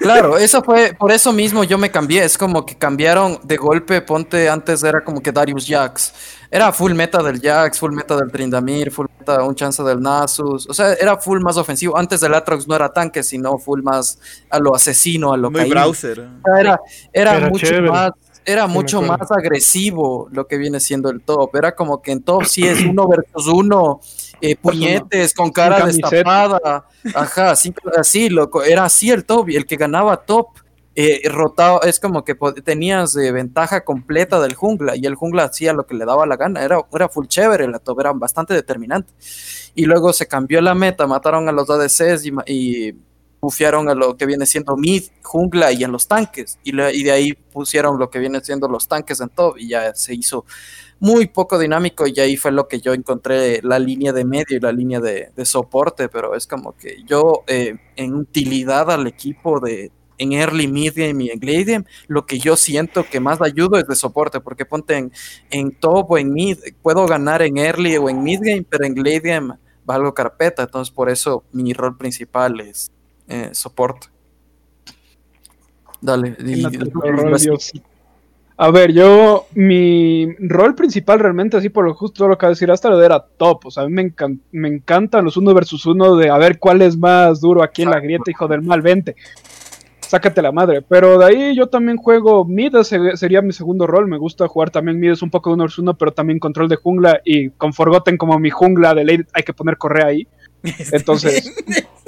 Claro, eso fue, por eso mismo yo me cambié. Es como que cambiaron de golpe. Ponte antes era como que Darius Jax. Era full meta del Jax, full meta del Trindamir, full meta un chance del Nasus. O sea, era full más ofensivo. Antes del Atrox no era tanque, sino full más a lo asesino, a lo Muy caído. browser. Era, era Era mucho chévere. más, era mucho más agresivo lo que viene siendo el top. Era como que en top sí es uno versus uno, eh, puñetes, con cara destapada. Ajá, sin- así, loco. Era así el top. Y el que ganaba top, eh, rotado, es como que tenías eh, ventaja completa del jungla. Y el jungla hacía lo que le daba la gana. Era, era full chévere, la top era bastante determinante. Y luego se cambió la meta, mataron a los ADCs y bufiaron a lo que viene siendo mid, jungla y en los tanques. Y, de ahí pusieron lo que viene siendo los tanques en top y ya se hizo muy poco dinámico y ahí fue lo que yo encontré la línea de medio y la línea de, soporte, pero es como que yo eh, en utilidad al equipo de en early, mid game y en late lo que yo siento que más ayudo es de soporte, porque ponte en, en top o en mid, puedo ganar en early o en mid game, pero en late game valgo carpeta, entonces por eso mi rol principal es eh, soporte. Dale, y-. A ver, yo, mi rol principal realmente, así por lo justo lo que acabo de decir hasta lo de era top. O sea, a mí me, encan- me encantan los uno versus uno de a ver cuál es más duro aquí en la grieta, hijo del mal, vente. Sácate la madre. Pero de ahí yo también juego mid, sería mi segundo rol. Me gusta jugar también mid, es un poco de uno versus uno, pero también control de jungla. Y con Forgotten como mi jungla de late, hay que poner correa ahí. Entonces,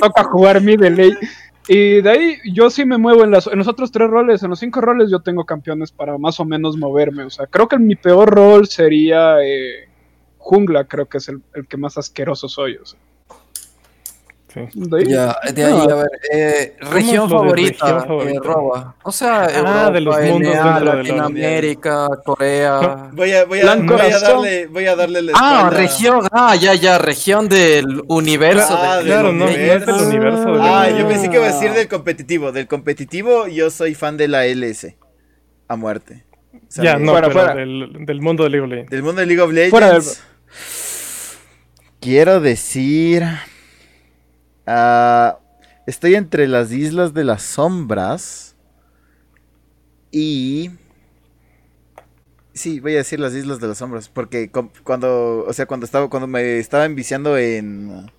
toca jugar mid de late. Y de ahí yo sí me muevo en, las, en los otros tres roles, en los cinco roles yo tengo campeones para más o menos moverme. O sea, creo que mi peor rol sería eh, jungla, creo que es el, el que más asqueroso soy. O sea. Sí. De ahí, Ya, de ahí, No. a ver, eh, ¿Cómo región favorita, región eh? Roba. O sea, Ah, Europa, de los mundos NA, dentro de la Latinoamérica, Corea. Voy a, voy a, Blanco voy a Corazón. darle, voy a darle la Ah, región, ah, ya, ya, región del universo. Ah, de- del Claro, no, no es del universo. del Ah, universo. yo pensé que iba a decir del competitivo. Del competitivo, yo soy fan de la LS. A muerte. O sea, Ya, no, Fuera, pero fuera. Del, del mundo de League of Legends. Del mundo de League of Legends. Fuera del- Quiero decir. Ah, estoy entre las Islas de las Sombras. Y. Sí, voy a decir las Islas de las Sombras. Porque cuando. O sea, cuando estaba. Cuando me estaba enviciando en.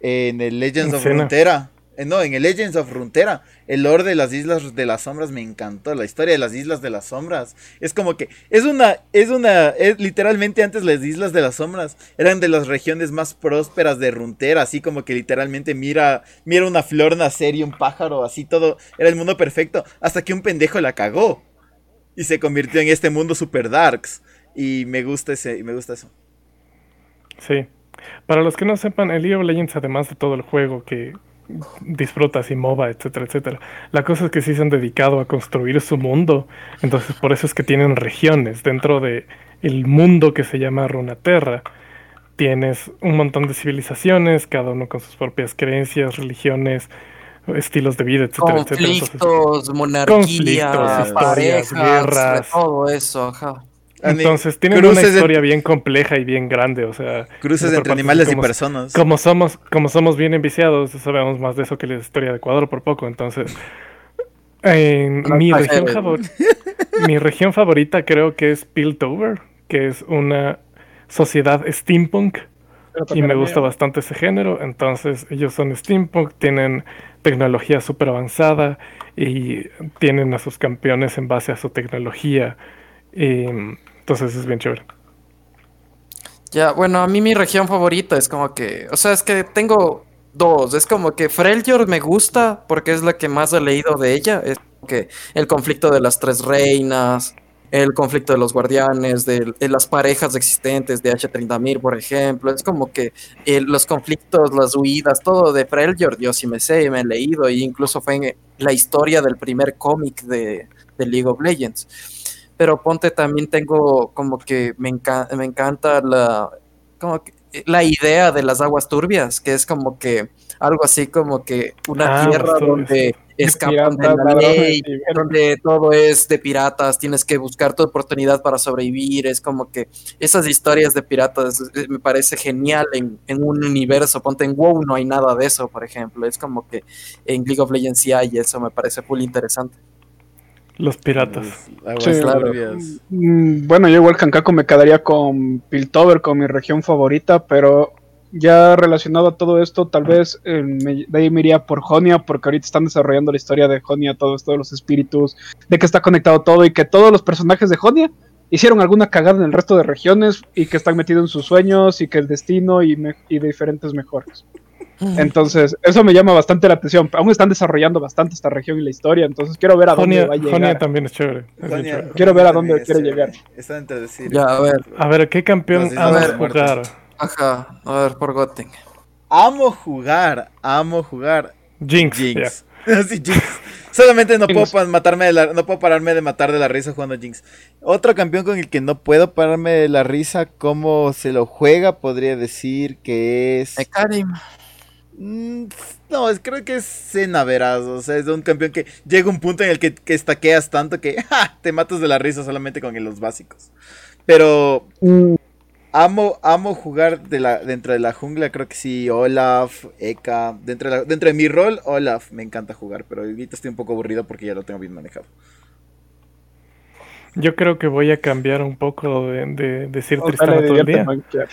En el Legends En of Cena. Eh, no, en el Legends of Runeterra. El lore de las Islas de las Sombras me encantó. La historia de las Islas de las Sombras. Es como que. Es una. Es una. Es literalmente antes las Islas de las Sombras. Eran de las regiones más prósperas de Runeterra. Así como que literalmente mira. Mira una flor nacer y un pájaro. Así todo. Era el mundo perfecto. Hasta que un pendejo la cagó. Y se convirtió en este mundo super darks. Y me gusta ese. Me gusta eso. Sí. Para los que no sepan, el League of Legends, además de todo el juego que disfrutas y MOBA, etcétera, etcétera, la cosa es que sí se han dedicado a construir su mundo. Entonces, por eso es que tienen regiones dentro de el mundo que se llama Runaterra. Tienes un montón de civilizaciones, cada uno con sus propias creencias, religiones, estilos de vida, etcétera, etcétera. Entonces, Conflictos, monarquías, Conflictos, historias, parejas, guerras. todo eso, ajá. Entonces tienen Cruces una de- historia bien compleja y bien grande, o sea, Cruces entre animales y personas. Como somos, como somos bien enviciados, sabemos más de eso que la historia de Ecuador por poco. Entonces, en No mi, región favor- mi región favorita creo que es Piltover, que es una sociedad steampunk y me gusta bastante ese género. Entonces, ellos son steampunk, tienen tecnología súper avanzada y tienen a sus campeones en base a su tecnología. Y, entonces, es bien chévere. Ya, bueno, a mí mi región favorita es como que, o sea, es que tengo dos, es como que Freljord me gusta porque es la que más he leído de ella, es que el conflicto de las tres reinas, el conflicto de los guardianes, de, de las parejas existentes de H30.000, por ejemplo, es como que eh, los conflictos, las huidas, todo de Freljord, yo sí me sé, me he leído, e incluso fue en la historia del primer cómic de, de League of Legends pero ponte también tengo como que me, enca- me encanta la como que la idea de las aguas turbias, que es como que algo así como que una Ah, tierra donde escapan de la ley, donde todo es de piratas, tienes que buscar tu oportunidad para sobrevivir, es como que esas historias de piratas me parece genial en, en un universo, ponte en WoW no hay nada de eso, por ejemplo, es como que en League of Legends sí hay eso me parece full interesante. Los piratas. Aguas Sí, turbias. Mm, Bueno, yo igual Kankaku me quedaría con Piltover, con mi región favorita, pero ya relacionado a todo esto, tal vez eh, me- de ahí me iría por Jonia, porque ahorita están desarrollando la historia de Jonia, todo esto de los espíritus, de que está conectado todo y que todos los personajes de Jonia hicieron alguna cagada en el resto de regiones y que están metidos en sus sueños y que el destino y, me- y de diferentes mejores. Entonces, eso me llama bastante la atención. Aún están desarrollando bastante esta región y la historia, entonces quiero ver a dónde Jonia, va a llegar. Jonia también es chévere. es bien Jonia- chévere. Quiero ver a dónde quiere es llegar. Está entre decir. Ya, a ver. A ver, ¿qué campeón amas Islas jugar? Ajá, a ver, por Goten. Amo jugar, amo jugar. Jinx. Jinx. Sí, Jinx. Solamente no puedo Jinx. matarme de la- no puedo pararme de matar de la risa jugando Jinx. Otro campeón con el que no puedo pararme de la risa, cómo se lo juega, podría decir que es. Ekarim. Mm, No, es, creo que es Cena Veraz. O sea, es un campeón que llega un punto en el que, que estaqueas tanto que ¡ja! te matas de la risa solamente con los básicos. Pero Mm, amo, amo jugar de la, dentro de la jungla. Creo que sí, Olaf, Eka. Dentro de, la- dentro de mi rol, Olaf. Me encanta jugar, pero ahorita estoy un poco aburrido porque ya lo tengo bien manejado. Yo creo que voy a cambiar un poco de, de decir Tristana todo el divierte día. manquear.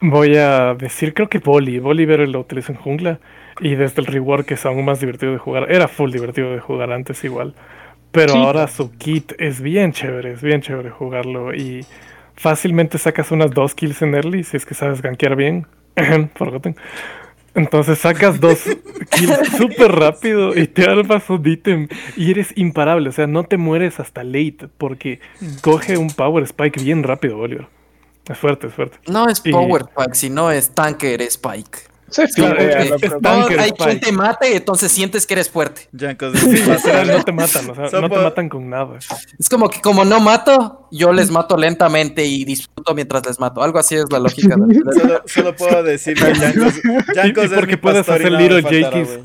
Voy a decir, creo que Boli. Bolívar lo utilizo en jungla. Y desde el rework es aún más divertido de jugar. Era full divertido de jugar antes igual. Pero Sí. ahora su kit es bien chévere. Es bien chévere jugarlo. Y fácilmente sacas unas dos kills en early si es que sabes gankear bien. Forgotten. Entonces sacas dos kills súper rápido y te armas un ítem y eres imparable. O sea, no te mueres hasta late porque coge un power spike bien rápido, Bolívar. Es fuerte, es fuerte. No es Y- Power Spike, sino es Tanker Spike. Claro, es- No, Tanker hay Spike. quien te mate, entonces sientes que eres fuerte. Jankos, Sí, literal, no te matan, o sea, no te matan con nada. Es como que como no mato, yo les mato lentamente y disfruto mientras les mato. Algo así es la lógica. de- Solo, solo puedo decir que Jankos, Y- y porque puedes y hacer Little Jenkins.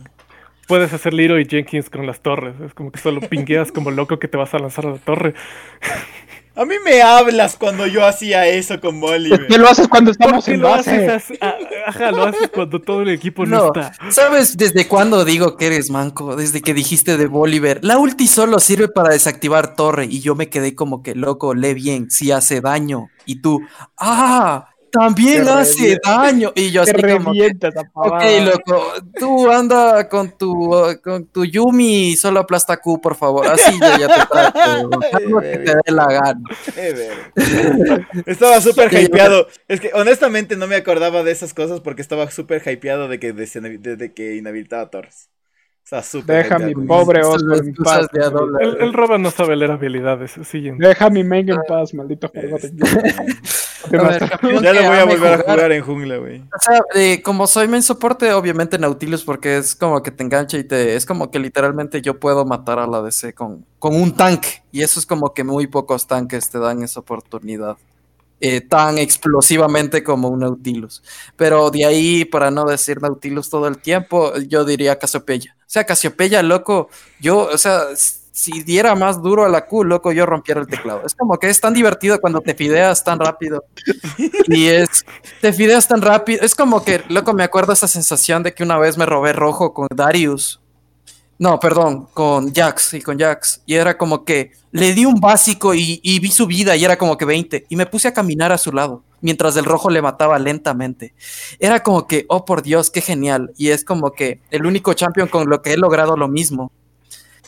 Puedes hacer Leroy Jenkins con las torres. Es como que solo pingueas como loco que te vas a lanzar a la torre. A mí me hablas cuando yo hacía eso con Bolívar. ¿Qué lo haces cuando estamos ¿Por en lo base? haces? Ah, Ajá, lo haces cuando todo el equipo no, No, está. ¿sabes desde cuándo digo que eres manco? Desde que dijiste de Bolívar. La ulti solo sirve para desactivar torre y yo me quedé como que loco, lee bien, si hace daño. Y tú, ah, también Te hace daño. Y yo Te así como revientas a Ok, loco, tú anda con tu, con tu Yumi y solo aplasta Q, por favor. Así yo ya te trato. Que te dé la gana. Estaba súper hypeado. Es que honestamente no me acordaba de esas cosas porque estaba súper hypeado de que, de, de- de que inhabilitaba Torres. Súper Deja mi pobre Oscar en paz. El, el Roba no sabe leer habilidades. Siguiente. Deja mi main en paz, maldito campeón Ya lo voy a volver a jugar en jungla, güey. O sea, eh, como soy main soporte, obviamente Nautilus, porque es como que te engancha y te. Es como que literalmente yo puedo matar a la DC con, con un tanque. Y eso es como que muy pocos tanques te dan esa oportunidad. Eh, tan explosivamente como un Nautilus. Pero de ahí, para no decir Nautilus todo el tiempo, yo diría Casiopeya. O sea, Casiopeya, loco, yo, o sea, si diera más duro a la Q, loco, yo rompiera el teclado. Es como que es tan divertido cuando te fideas tan rápido. Y es, te fideas tan rápido. Es como que, loco, me acuerdo esa sensación de que una vez me robé rojo con Darius no, perdón, con Jax, y con Jax. Y era como que le di un básico y, vi su vida y era como que 20. Y me puse a caminar a su lado, mientras el rojo le mataba lentamente. Era como que, oh por Dios, qué genial. Y es como que el único champion con lo que he logrado lo mismo.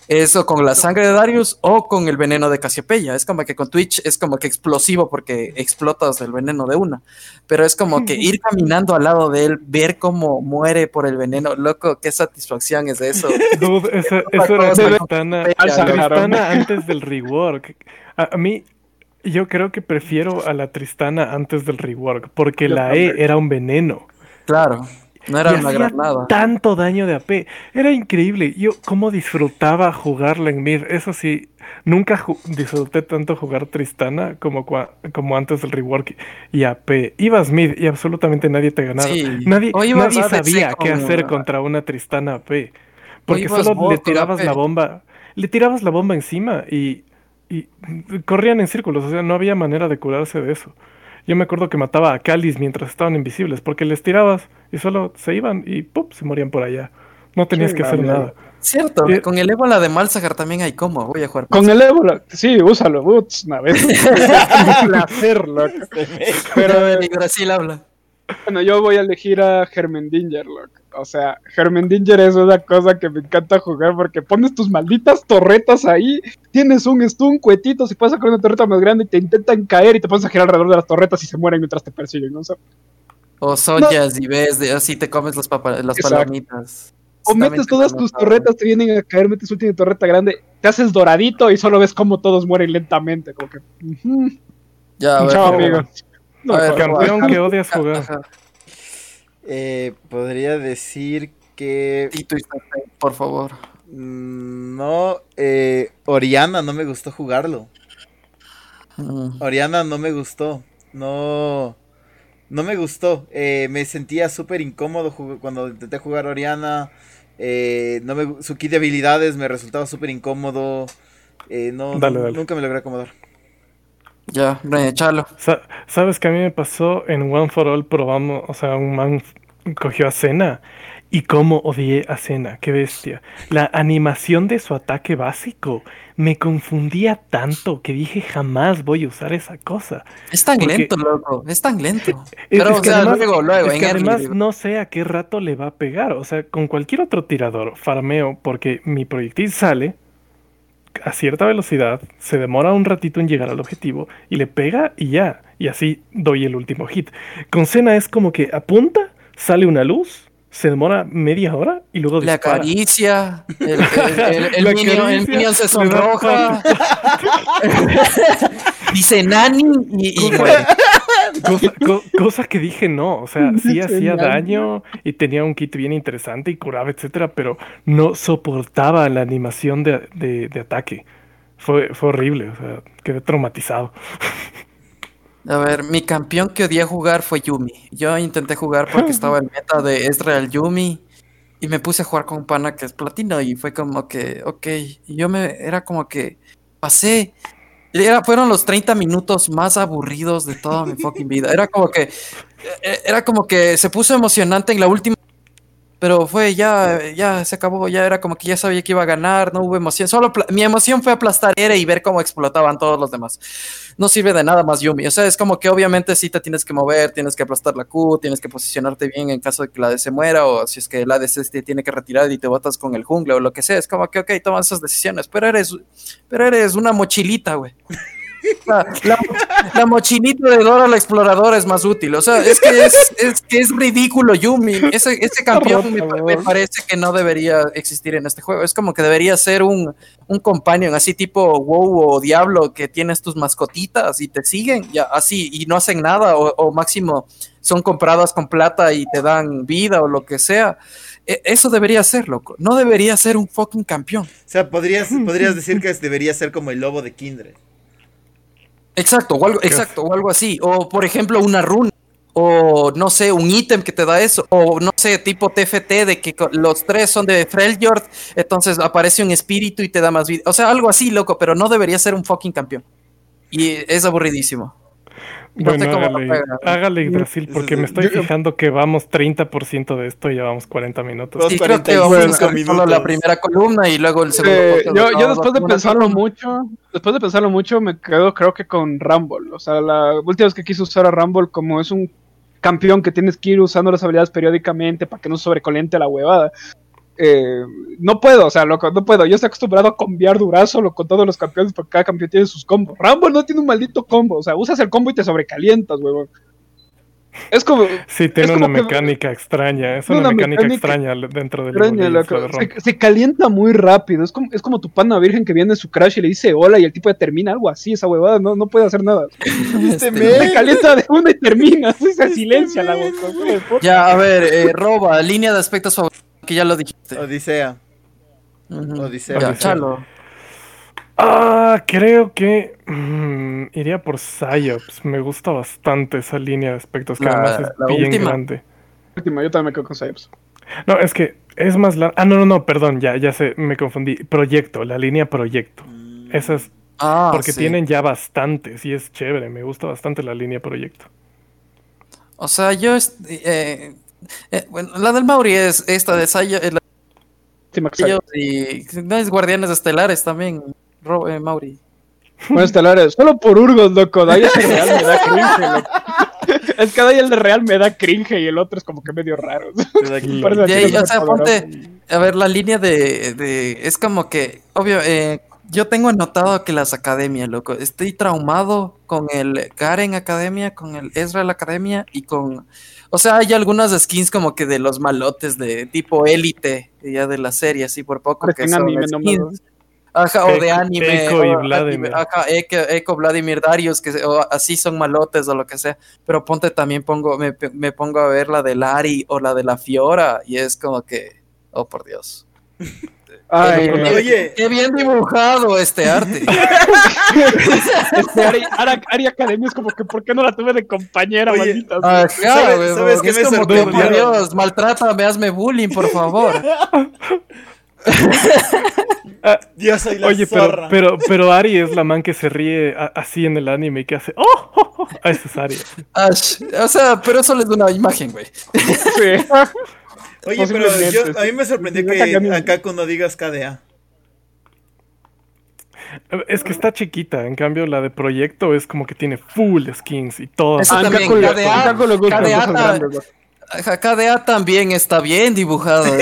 Eso con la sangre de Darius o con el veneno de Casiopeya. Es como que con Twitch es como que explosivo porque explotas el veneno de una. Pero es como que ir caminando al lado de él, ver cómo muere por el veneno. Loco, qué satisfacción es eso. Dude, eso, era Tristana, Tristana antes del rework. A, mí, yo creo que prefiero a la Tristana antes del rework porque la E era un veneno. Claro. No era una granada. Tanto daño de AP. Era increíble. Yo cómo disfrutaba jugarla en mid. Eso sí, nunca disfruté tanto jugar Tristana como, como antes del rework y AP. Ibas mid y absolutamente nadie te ganaba. Nadie, nadie sabía qué hacer contra una Tristana AP. Porque solo le tirabas la bomba. Le tirabas la bomba encima y, y corrían en círculos. O sea, no había manera de curarse de eso. Yo me acuerdo que mataba a Calis mientras estaban invisibles, porque les tirabas y solo se iban y ¡pum! se morían por allá. No tenías que hacer nada. Cierto, con el ébola de Malzahar también hay cómo, voy a jugar. Con el ébola, sí, úsalo, Boots, una vez. placer, loco. Pero Brasil habla. Bueno, yo voy a elegir a Germendinger, loco. O sea, Germendinger es una cosa que me encanta jugar porque pones tus malditas torretas ahí, tienes un stun, cuetito, si puedes sacar una torreta más grande y te intentan caer y te pones a girar alrededor de las torretas y se mueren mientras te persiguen, ¿no? O, soñas y ves, de, así te comes los las palomitas. O metes todas tus torretas, te vienen a caer, metes última torreta grande, te haces doradito y solo ves cómo todos mueren lentamente, como que... Ya, Chao, amigo. campeón que odias jugar. Eh, podría decir que. Tito por favor. Mm, no, eh, Oriana no me gustó jugarlo. Mm. Oriana no me gustó. No. No me gustó. Eh, me sentía súper incómodo cuando intenté jugar Oriana. Eh, no me, su kit de habilidades me resultaba súper incómodo. no, nunca me logré acomodar. Ya, echalo. ¿Sabes que a mí me pasó en One for All probamos, o sea, un man cogió a Cena y cómo odié a Cena, qué bestia. La animación de su ataque básico me confundía tanto que dije jamás voy a usar esa cosa. Es tan lento, loco, es tan lento. Pero, es que además, luego, luego, es que además no sé a qué rato le va a pegar. O sea, con cualquier otro tirador, farmeo, porque mi proyectil sale, a cierta velocidad, se demora un ratito en llegar al objetivo y le pega y ya. Y así doy el último hit. Con Cena es como que apunta, sale una luz, se demora media hora y luego La acaricia, el, el, minion, se sonroja, dice Nani y, cosa, que dije no, o sea, sí hacía daño y tenía un kit bien interesante y curaba, etcétera, pero no soportaba la animación de, ataque. Fue, fue horrible, o sea, quedé traumatizado. A ver, mi campeón que odié jugar fue Yumi. Yo intenté jugar porque estaba en meta de Ezreal Yumi y me puse a jugar con un pana que es platino y fue como que, ok, y yo me, era como que pasé, era, fueron los 30 minutos más aburridos de toda mi fucking vida. Era como que, e, era como que se puso emocionante en la última pero fue ya, ya se acabó, ya era como que ya sabía que iba a ganar, no hubo emoción, solo mi emoción fue aplastar Ere y ver cómo explotaban todos los demás. No sirve de nada más Yumi, o sea, es como que obviamente sí te tienes que mover, tienes que aplastar la Q, tienes que posicionarte bien en caso de que la ADC muera o si es que la ADC te tiene que retirar y te botas con el jungle o lo que sea, es como que ok, tomas esas decisiones, pero eres, pero eres una mochilita, güey. La, mochilita de Dora la exploradora es más útil. O sea, es que es, que es ridículo Yumi. Ese, ese campeón me, parece que no debería existir en este juego. Es como que debería ser un, un companion así tipo WoW o Diablo que tienes tus mascotitas y te siguen ya así y no hacen nada o, máximo son compradas con plata y te dan vida o lo que sea. E, eso debería ser, loco. No debería ser un fucking campeón. O sea, podrías, podrías decir que debería ser como el lobo de Kindred. Exacto, o algo, exacto, o algo así. O por ejemplo, una runa. O no sé, un ítem que te da eso. O no sé, tipo TFT de que los tres son de Freljord. Entonces aparece un espíritu y te da más vida. O sea, algo así, loco, pero no debería ser un fucking campeón. Y es aburridísimo. No sé Bueno, hágale, Yggdrasil, porque me estoy Yo- fijando que vamos 30% de esto y ya vamos 40 minutos. Dos Sí, creo que 45 vamos a hacer solo la primera columna y luego el segundo. Eh, yo, después de pensarlo columna. mucho, después de pensarlo mucho, me quedo creo que con Rumble. O sea, la última vez que quise usar a Rumble como es un campeón que tienes que ir usando las habilidades periódicamente para que no sobrecoliente la huevada. Eh, no puedo, o sea, loco, no puedo. Yo estoy acostumbrado a cambiar durazo lo, con todos los campeones porque cada campeón tiene sus combos. Rumble no tiene un maldito combo, o sea, usas el combo y te sobrecalientas, huevón. Es como, Sí, tiene una que- mecánica extraña. Es una, una mecánica, mecánica extraña dentro del extraña, loco. de. Se, se calienta muy rápido. Es como, es como tu pana virgen que viene en su crash y le dice hola y el tipo ya termina algo así. Esa huevada no, no puede hacer nada. Este Se men. calienta de una y termina. Así se silencia la boca. Ya, a ver, eh, Roba, línea de aspectos favoritos, que ya lo dijiste. Odisea. Ujú. Odisea. Ya. Chalo. Ah, creo que mm, iría por Psyops. Me gusta bastante esa línea de aspectos que La- además es la bien última. grande. Última, yo también me quedo con Cypes. No, es que es más larga. Ah, no, no, no, perdón, ya, ya sé, me confundí. Proyecto, la línea proyecto. Mm, Esa es Ah, porque sí. tienen ya bastantes y es chévere. Me gusta bastante la línea proyecto. O sea, yo. est- eh, eh, bueno, la del Mauri es esta de Sayo. eh, ellos y. No es Guardianes Estelares también, Ro- eh, Mauri. Bueno, estelares. Solo por Urgos, loco. El de real me da cringe, loco. Es que ahí el de real me da cringe y el otro es como que medio raro. Parece o sea, ponte. A ver, la línea de. de- es como que. Obvio, eh, yo tengo anotado que las academias, loco. Estoy traumado con el Garen Academia, con el Ezreal Academia y con. O sea, hay algunas skins como que de los malotes de tipo élite, ya de la serie, así por poco. Que son anime skins. Ajá, o de anime. Eco y Vladimir. Ajá, Eco, Vladimir Darius, que se- o así son malotes o lo que sea. Pero ponte también pongo, me, me pongo a ver la de Lari o la de la Fiora y es como que, oh por Dios. Ay, Oye. qué bien dibujado este arte. Este Ari, Ari- Ari Academia es como que, ¿por qué no la tuve de compañera, Oye, maldita? sea? Ajá, ¿Sabes- güey, sabes porque qué es me como que, por Dios, maltrátame, hazme bullying, por favor. Yo soy la Oye, pero, zorra. pero, pero Ari es la man que se ríe a- así en el anime y que hace. ¡Oh! oh, oh! Ah, esa es Ari. Ash, o sea, pero eso es una imagen, güey. Sí. Oye, pero yo, a mí me sorprendió Sí, que acá cuando digas KDA. Es que está chiquita, en cambio la de proyecto es como que tiene full skins y todo. Eso también, KDA, KDA ¿no? Ajá, KDA también está bien dibujado.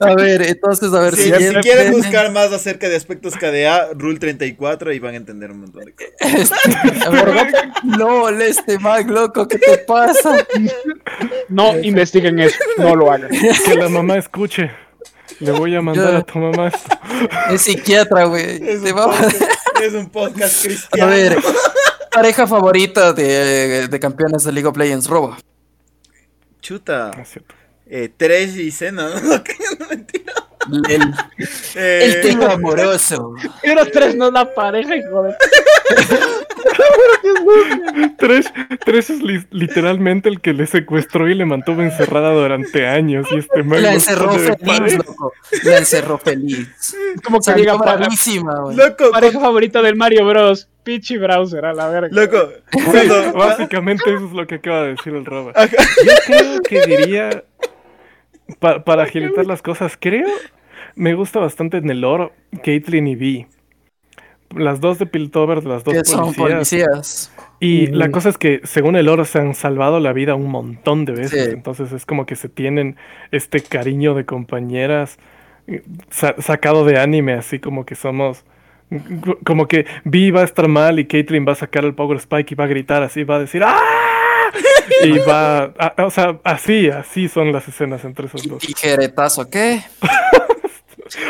a ver, entonces, a ver Si, si si quieren buscar más acerca de aspectos KDA, Rule 34 y van a entender un montón de cosas. Ver, no, este mag loco, ¿qué te pasa? No investiguen eso, no lo hagan. Que la mamá escuche. Le voy a mandar Yo- a tu mamá esto. Es psiquiatra, güey. Es un, va- podcast, es un podcast A cristiano. ver, pareja favorita de, de campeones de League of Legends, Robo. Chuta. No es cierto. Eh, Tresh y Cena, ¿no? Que no, mentira. El, Eh, el tío amoroso. Pero tres no es la pareja, hijo de. Tres, tres es li- literalmente el que le secuestró y le mantuvo encerrada durante años. Y este La encerró feliz, loco. La encerró feliz. Como que Salió diga loco, pareja favorita del Mario Bros. Pichi Browser, a la verga. loco. Básicamente eso es lo que acaba de decir el Roba. Ajá. Yo creo que diría, pa- para agilitar las cosas, creo, me gusta bastante en el lore Caitlyn y Vi. Las dos de Piltover, las dos Que son policías. policías. Y Mm. la cosa es que, según el lore, se han salvado la vida un montón de veces. Sí. Entonces es como que se tienen este cariño de compañeras eh, sa- sacado de anime, así como que somos. Como que Vi va a estar mal y Caitlyn va a sacar el Power Spike y va a gritar así, va a decir ¡Ah! Y va. a- o sea, así, así son las escenas entre esos dos. Tijeretazo, ¿qué?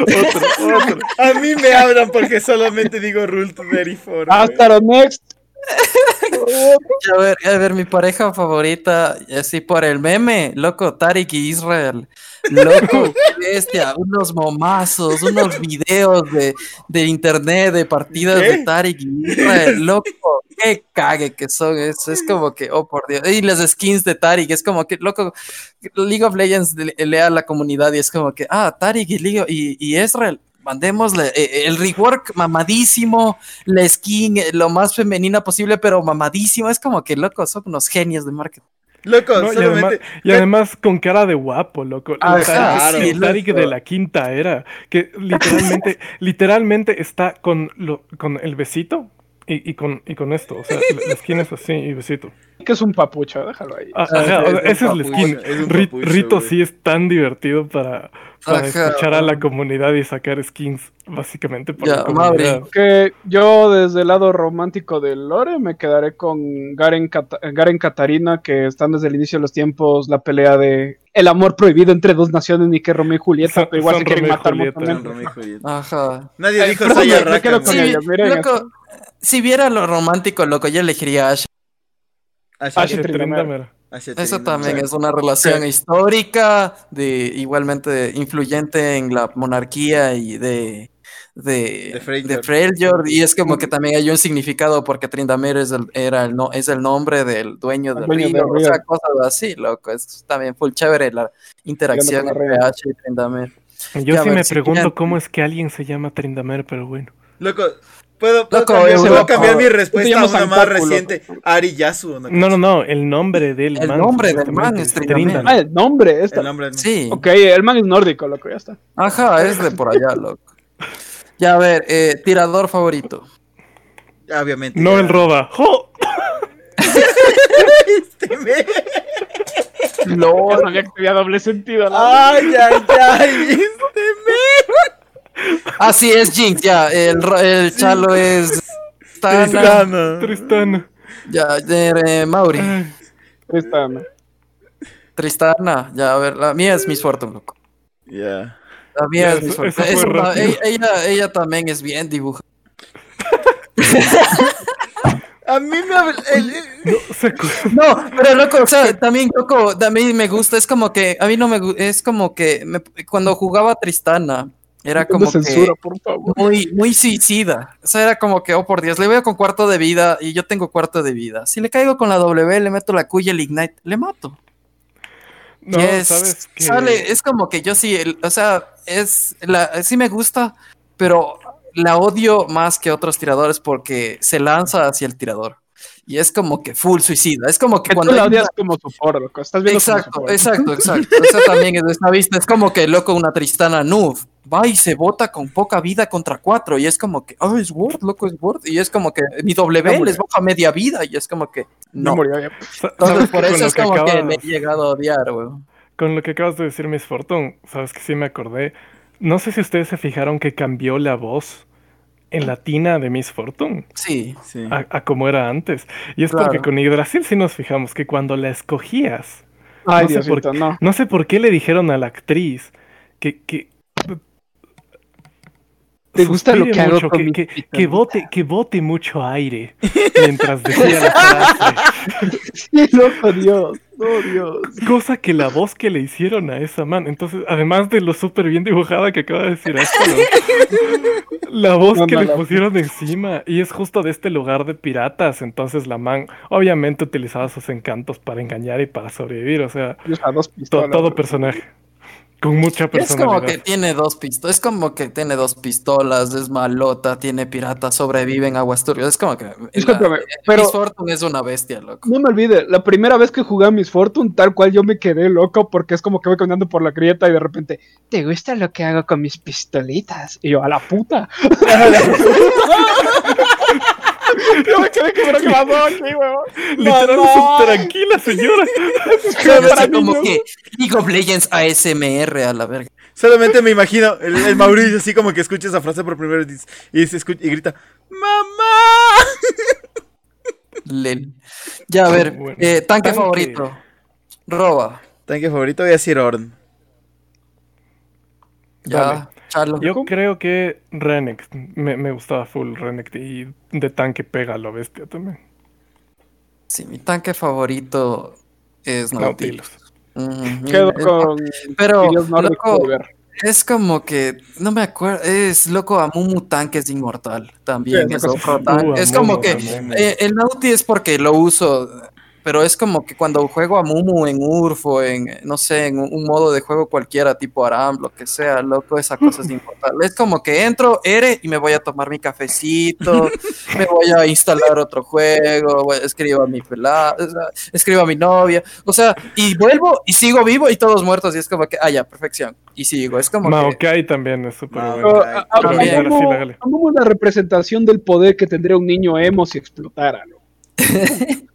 Otro, otro. a mí me hablan porque solamente digo Rule 34. güey. Hasta lo next. A ver, a ver, mi pareja favorita, así por el meme, loco, Tarik y Israel. Loco, qué bestia, unos momazos, unos videos de, de internet de partidas ¿Qué? de Tarik y Israel. Loco, qué cague que son. Es, es como que, oh por Dios. Y las skins de Tarik, es como que, loco, League of Legends le- lea a la comunidad y es como que, ah, Tarik y, League- y, y Israel. Mandémosle eh, el rework mamadísimo, la skin eh, lo más femenina posible, pero mamadísimo. Es como que, loco, son unos genios de marketing. Loco, No, y, además, solamente. y además con cara de guapo, loco. Ah, El Tarik- claro. el Tarik loco. de la quinta era. Que literalmente, literalmente está con, lo, con el besito y, y con, y con esto. O sea, la, la skin es así y besito. Que es un papucho, déjalo ahí. Ah, Ah, ajá, es o sea, un ese es el skin. es papucho, Rito güey. sí es tan divertido para, para escuchar a la comunidad y sacar skins, básicamente. Por Ya, la comunidad. Mauri. Que yo desde el lado romántico del lore me quedaré con Garen, Garen Katarina, que están desde el inicio de los tiempos la pelea de el amor prohibido entre dos naciones, ni que Romeo y Julieta, Son- pero igual se quieren matar Julieta. mutuamente. Romeo y Julieta. Ajá. Nadie Ay, dijo con man. Sí, loco, si viera lo romántico, loco, yo elegiría a Ash. Asha Eso también es una relación histórica, de igualmente influyente en la monarquía y de de, De Freyjord, y es como que también hay un significado porque Tryndamere es el, era el, no, es el nombre del dueño del dueño río, del o sea, cosas así, loco, es también full chévere la interacción entre. H y Tryndamere. Yo Ya, sí ver, me si pregunto cómo es que alguien se llama Trindamer, pero bueno. Loco, ¿puedo, puedo Loco, cambiar, Europa. puedo cambiar mi respuesta a una más reciente? Ari Yasu. ¿o No, no, no, el nombre del El man. nombre del man es Tryndamere. Ah, el nombre, esta. El nombre. Sí, Ok, el man es nórdico, loco, ya está. ajá, es de por allá, loco. Ya, a ver, eh, tirador favorito. Obviamente. No ya. el roba. ¡Jo! Este me- No, sabía que tenía doble sentido. la- Ay, ay, ay. Este me. Ah, sí, es Jinx, ya. El, el chalo es. Tana. Tristana. Tristán. Ya, eh, Mauri. Ay, no. Tristana. Ya, a ver, la mía es Miss Fortune, loco. Ya. La mía es eso- eso ella, ella, ella también es bien dibujada. A mí me habla. el- el- no, No, pero loco, o sea, también loco, a mí me gusta, es como que, a mí no me gusta, es como que me- cuando jugaba Tristana, era como que censura, por favor. muy, muy suicida. O sea, era como que, oh por Dios, le veo con cuarto de vida y yo tengo cuarto de vida. Si le caigo con la W, le meto la cuya, el Ignite, le mato. No, Y es, sabes que. sale, es como que yo sí, el- o sea, es la, sí me gusta, pero la odio más que otros tiradores porque se lanza hacia el tirador. Y es como que full suicida. Es como que Que tú cuando la hay odias una- como support, loco. Estás viendo como Exacto, support. exacto, exacto. Eso también es de esta vista. Es como que loco una Tristana Noob va y se bota con poca vida contra cuatro. Y es como que, oh, es Word, loco, es Word. Y es como que mi W murió. les baja media vida. Y es como que, No no. murió ya. sa- Entonces, que por eso es como que acabas- le he llegado a odiar, weón. Con lo que acabas de decir, Miss Fortune, sabes que sí me acordé. No sé si ustedes se fijaron que cambió la voz en latina de Miss Fortune Sí. Sí. a, a como era antes. Y es porque con Yggdrasil sí nos fijamos que cuando la escogías, Ay, No sé Diosito, por- no. no sé por qué le dijeron a la actriz que. que ¿Te gusta lo que hago mucho, con que, mis que- pistolitas? que bote, que bote mucho aire mientras decía la frase. Sí, loco, Dios. Oh, Dios. Cosa que la voz que le hicieron a esa man, entonces, además de lo súper bien dibujada que acaba de decir esto, la voz No, que no, le pusieron encima, y es justo de este lugar de piratas, entonces la man obviamente utilizaba sus encantos para engañar y para sobrevivir, o sea, dos pistolas. todo personaje, con mucha Es como personalidad. que tiene dos pistolas, es como que tiene dos pistolas, es malota, tiene pirata, sobrevive en aguas turbias. Es como que Discúlpame, la- pero- Miss Fortune es una bestia, loco. No me olvide, la primera vez que jugué a Miss Fortune, tal cual yo me quedé loco porque es como que voy caminando por la grieta y de repente, ¿te gusta lo que hago con mis pistolitas? Y yo, a la puta. yo me quedé como que pasó aquí, huevón. Literal, Mamá. tranquila señora. Sé como que League of Legends ASMR a la verga. Solamente me imagino el, el Mauricio así como que escucha esa frase por primera vez y se escucha, y grita ¡Mamá! Lel. Ya, a ver, Bueno, eh, tanque, tanque. favorito. Roba. Tanque favorito voy a decir Orn. Ya. Chalo. Yo creo que Renekton, me, me gustaba full Renekton y de tanque pega a lo bestia también. Sí, mi tanque favorito es Nautilus. Quedo es- con Pero, loco, es como que, no me acuerdo, es loco, Amumu Tanque es inmortal también. Sí, es otro Uh, Amumu, como que Amumu. eh, el Nauti es porque lo uso, pero es como que cuando juego a Mumu en URF o en, no sé, en un, modo de juego cualquiera, tipo Aram, lo que sea, loco, esa cosa es importante. Es como que entro, ere, y me voy a tomar mi cafecito, me voy a instalar otro juego, voy- escribo a mi pelada, escribo a mi novia, o sea, y vuelvo y sigo vivo y todos muertos, y es como que, ah, ya, perfección, y sigo, es como que... Maokai también es súper bueno. Pero, a- a- También. Es la representación del poder que tendría un niño emo si explotara, ¿no?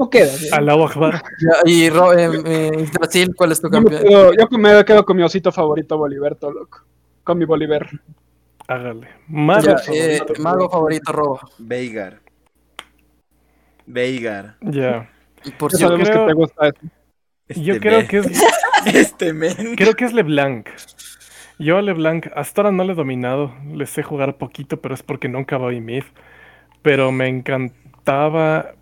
No queda. Allahu Akbar. Ya, Y Ro- em, eh, Brasil, ¿cuál es tu Yo me campeón? quedo, yo me quedo con mi osito favorito, Boliberto, loco. Con mi Bolívar. Hágale. Mago Ya, eh, favorito. mago favorito, Robo. Veigar. Veigar. Ya. Y por Yo cierto, sabemos creo- que te gusta eso. Este Yo creo men. que es Este men. Creo que es LeBlanc. Yo a LeBlanc hasta ahora no le he dominado. Le sé jugar poquito, pero es porque nunca voy mid. Pero me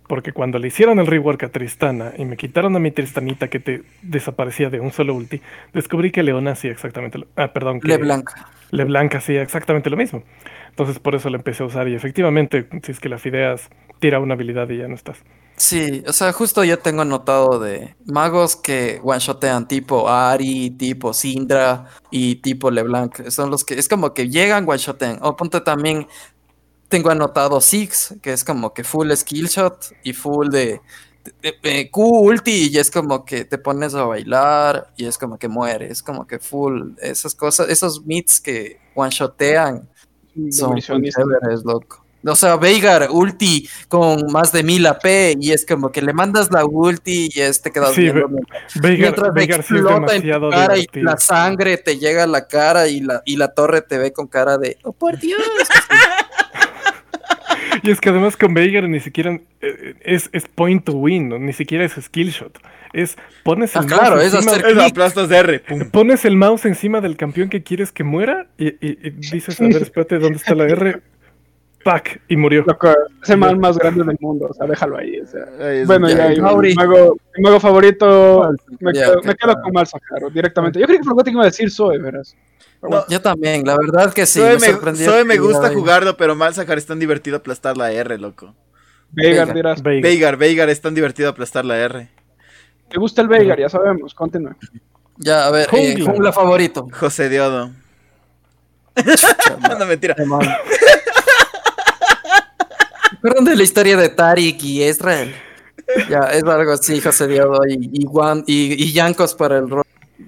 porque cuando le hicieron el rework a Tristana y me quitaron a mi Tristanita que te desaparecía de un solo ulti, descubrí que Leona hacía exactamente lo Ah, perdón, que LeBlanc. LeBlanc hacía exactamente lo mismo. Entonces por eso le empecé a usar y efectivamente, si es que la fideas, tira una habilidad y ya no estás. Sí, o sea, justo yo tengo anotado de magos que one-shotean tipo Ari, tipo Syndra y tipo LeBlanc. Son los que es como que llegan one-shotean. O ponte también, tengo anotado Six, que es como que full skill shot y full de, de- de Q ulti y es como que te pones a bailar y es como que mueres. Es como que full, esas cosas, esos meets que one-shotean son chéveres, loco. O sea, Veigar, ulti con más de 1000 AP y es como que le mandas la ulti y es, te quedas Sí, viendo Ve- Veigar, mientras Veigar sí es explota en tu cara y la sangre te llega a la cara y la, y la torre te ve con cara de ¡Oh, por Dios! Y es que además con Veigar ni siquiera eh, es, es point to win, ¿no? ni siquiera es skill shot. Es pones el Ah, claro, mouse es encima, hacer- Eso, aplastas de R. Pum. pones el mouse encima del campeón que quieres que muera y, y- y dices, a ver, espérate, ¿dónde está la R? Pac, y murió. Loco, es el mal más grande del mundo, o sea, déjalo ahí. o sea. Ay, es Bueno, ya, mi mago, mi mago favorito, me, Ya, quedo, ok. me quedo con directamente. Yo creí que Forgotten iba a decir Zoe, verás. Bueno. Yo también, la verdad que sí. Zoe me sorprendió Zoe me gusta jugarlo, pero Malzahar es tan divertido aplastar la R, loco. Veigar, Veigar. dirás. Veigar. Veigar, es tan divertido aplastar la R. Te gusta el Veigar, ya sabemos, continúa. Ya, a ver, eh, Jungla. jungla favorito. José Diodo. no, mentira. ¿Recuerdan de la historia de Tarik y Israel? Ya, es algo así, José Diodo y, y, Juan- y, y Yancos para el rol.